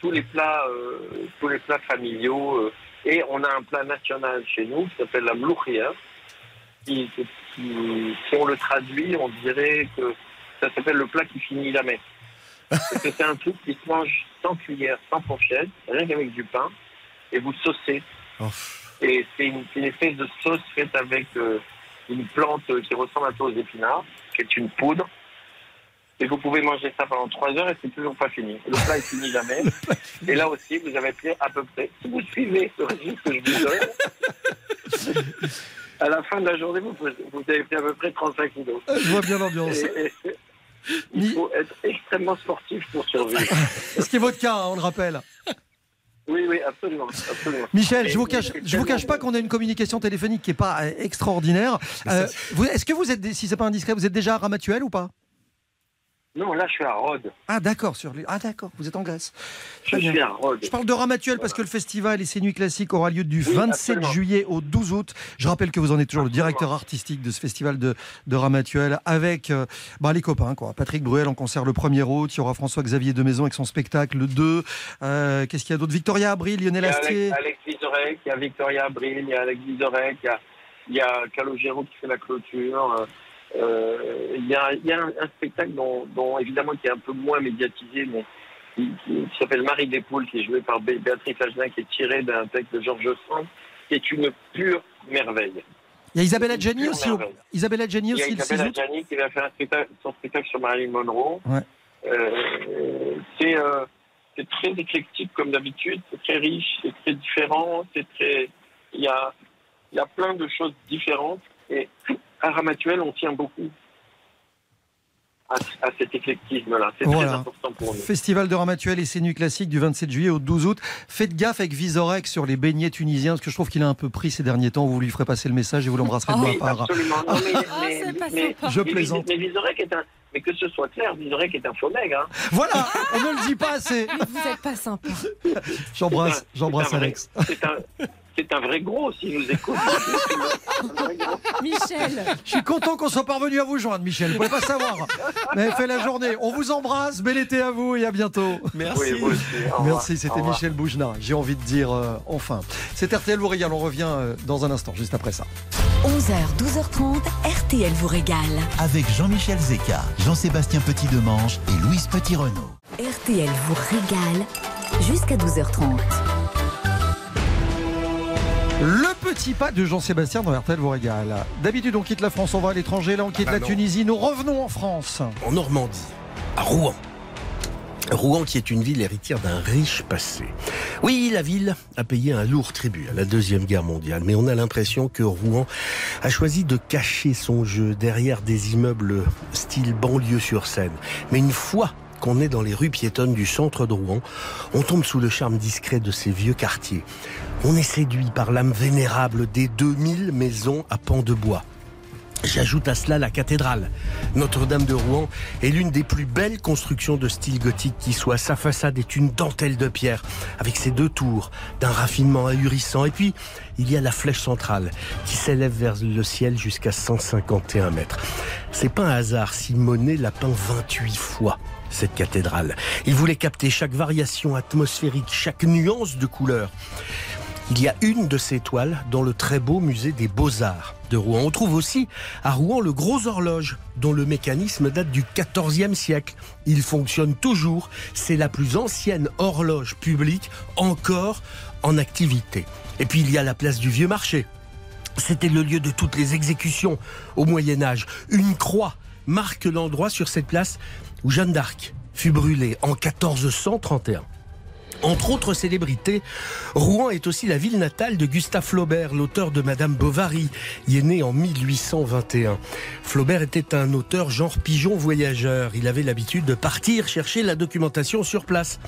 tous les plats, euh, tous les plats familiaux. euh, et on a un plat national chez nous qui s'appelle la mlouchia. Qui, qui- si on le traduit, on dirait que ça s'appelle le plat qui finit. Parce que c'est un truc qui se mange sans cuillère, sans fourchette, rien qu'avec du pain, et vous saucez. Et c'est une, espèce de sauce faite avec euh, une plante euh, qui ressemble un peu aux épinards, qui est une poudre. Et vous pouvez manger ça pendant trois heures et c'est toujours pas fini. Le plat est fini jamais. Et là aussi, vous avez pris à peu près, si vous suivez le régime que je vous donne, à la fin de la journée, vous, vous avez pris à peu près 35 kilos. Je vois bien l'ambiance. Et- et- il faut être extrêmement sportif pour survivre. Ce qui est votre cas, hein, on le rappelle. Oui, oui, absolument. absolument. Michel, je vous cache, je vous cache pas qu'on a une communication téléphonique qui est pas euh, extraordinaire. Euh, vous- Est-ce que vous êtes, si c'est pas indiscret, vous êtes déjà à Ramatuel ou pas? Non, là, je suis à Rhodes. Ah d'accord, sur les... ah d'accord, vous êtes en Grèce. Je suis à Rhodes. Je parle de Ramatuel parce que le festival et ses nuits classiques aura lieu du Oui, 27 absolument. juillet au 12 août. Je rappelle que vous en êtes toujours le directeur artistique de ce festival de, de Ramatuel avec euh, bah, les copains. Quoi. Patrick Bruel en concert le 1er août. Il y aura François-Xavier de Maison avec son spectacle le 2. Euh, Qu'est-ce qu'il y a d'autre? Victoria Abril, Lionel Il y a Astier. Alex, Vizorek, il y a Victoria Abril, il y a Alex Vizorek, il y a, il y a Calogero qui fait la clôture. euh, il y a, il y a un, un spectacle dont, dont, évidemment qui est un peu moins médiatisé, mais qui, qui- qui s'appelle Marie des Poules, qui est joué par Bé- Béatrice Agenin, qui est tiré d'un texte de Georges Sand, qui est une pure merveille. Il y a Isabelle Adjani aussi. au-. Isabelle Adjani Il y a aussi le 6 Isabelle. Adjani qui va faire un spectacle, son spectacle sur Marilyn Monroe. Ouais. Euh, c'est euh, c'est très éclectique comme d'habitude, c'est très riche, c'est très différent, c'est très, il y a, il y a plein de choses différentes et à Ramatuel, on tient beaucoup à, à cet éclectisme-là. C'est très important pour nous. Festival de Ramatuel et ses nuits classiques du 27 juillet au 12 août. Faites gaffe avec Visorek sur les beignets tunisiens, parce que je trouve qu'il a un peu pris ces derniers temps. Vous lui ferez passer le message et vous l'embrasserez de oui, ma part. absolument. Non, mais, mais- c'est pas mais- sympa. Je plaisante. Mais Vizorek est un, mais que ce soit clair, Vizorek est un faux nègre. Hein. Voilà, on ne le dit pas assez. Mais vous êtes pas sympa. J'embrasse, j'embrasse Alex. C'est un, c'est un vrai gros s'il nous écoute. Michel. Je suis content qu'on soit parvenu à vous joindre, Michel. Vous ne pouvez pas savoir. Vous avez fait la journée. On vous embrasse. Bel été à vous et à bientôt. Oui, aussi. Merci, Au c'était. Michel Boujna. J'ai envie de dire euh, enfin. C'est RTL vous régale. On revient euh, dans un instant, juste après ça. 11h, 12h30, RTL vous régale. Avec Jean-Michel Zeka, Jean-Sébastien Petit-Demange et Louise Petit-Renault. RTL vous régale jusqu'à 12h30. Le petit pas de Jean-Sébastien dans RTL vous régale. D'habitude, on quitte la France, on va à l'étranger. Là, on quitte bah la non. Tunisie. Nous revenons en France. en Normandie, à Rouen. Rouen qui est une ville héritière d'un riche passé. Oui, la ville a payé un lourd tribut à la Deuxième Guerre mondiale, mais on a l'impression que Rouen a choisi de cacher son jeu derrière des immeubles style banlieue sur Seine. Mais une fois qu'on est dans les rues piétonnes du centre de Rouen, on tombe sous le charme discret de ces vieux quartiers. On est séduit par l'âme vénérable des 2000 maisons à pans de bois. J'ajoute à cela la cathédrale. Notre-Dame de Rouen est l'une des plus belles constructions de style gothique qui soit. Sa façade est une dentelle de pierre, avec ses deux tours, d'un raffinement ahurissant. Et puis, il y a la flèche centrale, qui s'élève vers le ciel jusqu'à 151 mètres. C'est pas un hasard si Monet l'a peint 28 fois cette cathédrale. Il voulait capter chaque variation atmosphérique, chaque nuance de couleur. Il y a une de ces toiles dans le très beau musée des Beaux-Arts de Rouen. On trouve aussi à Rouen le gros horloge, dont le mécanisme date du XIVe siècle. Il fonctionne toujours. C'est la plus ancienne horloge publique encore en activité. Et puis il y a la place du Vieux Marché. C'était le lieu de toutes les exécutions au Moyen Âge. Une croix marque l'endroit sur cette place où Jeanne d'Arc fut brûlée en 1431. Entre autres célébrités, Rouen est aussi la ville natale de Gustave Flaubert, l'auteur de Madame Bovary. Il est né en 1821. Flaubert était un auteur genre pigeon voyageur. Il avait l'habitude de partir chercher la documentation sur place.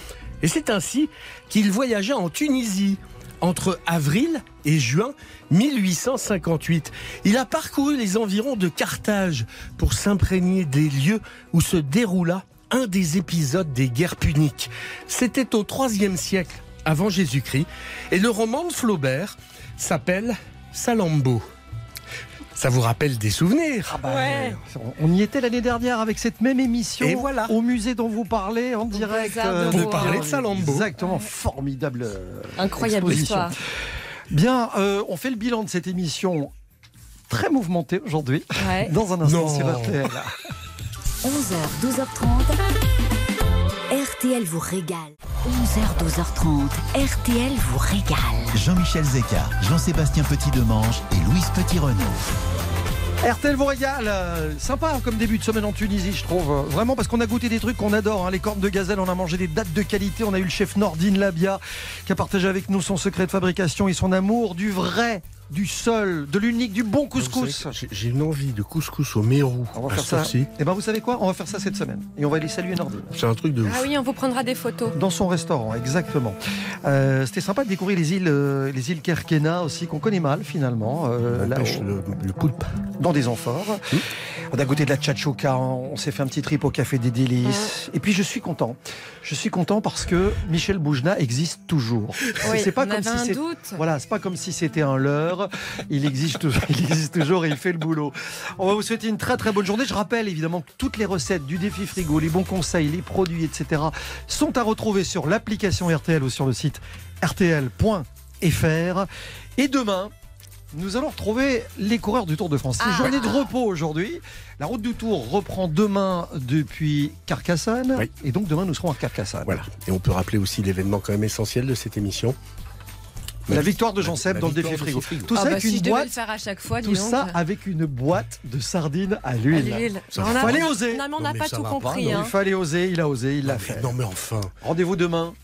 Et c'est ainsi qu'il voyagea en Tunisie entre avril et juin 1858. Il a parcouru les environs de Carthage pour s'imprégner des lieux où se déroula un des épisodes des guerres puniques. C'était au IIIe siècle avant Jésus-Christ et le roman de Flaubert s'appelle Salammbô. Ça vous rappelle des souvenirs Ouais. On y était l'année dernière avec cette même émission Et voilà. au musée dont vous parlez en direct. Euh, Vous parlez de Salammbô. Exactement, formidable. euh, Incroyable exposition. histoire. Bien, euh, on fait le bilan de cette émission très mouvementée aujourd'hui. Ouais. Dans un instant Non. sur RTL. 11h, 12h30, RTL vous régale. 11h, 12h30, RTL vous régale. Jean-Michel Zeka, Jean-Sébastien Petit-Demange et Louise Petit-Renault. RTL vous régale. Euh, Sympa comme début de semaine en Tunisie, je trouve. Euh, Vraiment parce qu'on a goûté des trucs qu'on adore. hein. Les cornes de gazelle, on a mangé des dates de qualité. On a eu le chef Nordine Labia qui a partagé avec nous son secret de fabrication et son amour du vrai, du seul, de l'unique, du bon couscous. J'ai une envie de couscous au mérou. On va faire ça. Et ben vous savez quoi? On va faire ça cette semaine. Et on va aller saluer Nordine. C'est un truc de ouf. Ah oui, on vous prendra des photos. Dans son restaurant, exactement. Euh, C'était sympa de découvrir les îles, euh, les îles Kerkena aussi, qu'on connaît mal finalement. euh, On là, pêche le, le poulpe. dans des amphores. On a goûté de la tchatchouka, on s'est fait un petit trip au Café des Délices. Et puis je suis content. Je suis content parce que Michel Boujna existe toujours. Oui, c'est pas si. Voilà, c'est pas comme si c'était un leurre. Il existe toujours, il existe toujours et il fait le boulot. On va vous souhaiter une très très bonne journée. Je rappelle évidemment que toutes les recettes du défi frigo, les bons conseils, les produits, etc. sont à retrouver sur l'application RTL ou sur le site rtl.fr. Et demain, nous allons retrouver les coureurs du Tour de France. C'est Ah. journée de repos aujourd'hui. La route du Tour reprend demain depuis Carcassonne. Oui. Et donc demain, nous serons à Carcassonne. Voilà. Et on peut rappeler aussi l'événement quand même essentiel de cette émission. La victoire de Jean Seb dans le défi frigo. Tout Ah ça bah, avec si je une boîte. le faire à chaque fois, dis Tout ça avec une boîte de sardines à l'huile. a- fallait oser. Non, mais on Non, n'a mais pas ça tout va pas, compris. non. hein. Il fallait oser, il a osé, il l'a fait. Non mais enfin. Rendez-vous demain.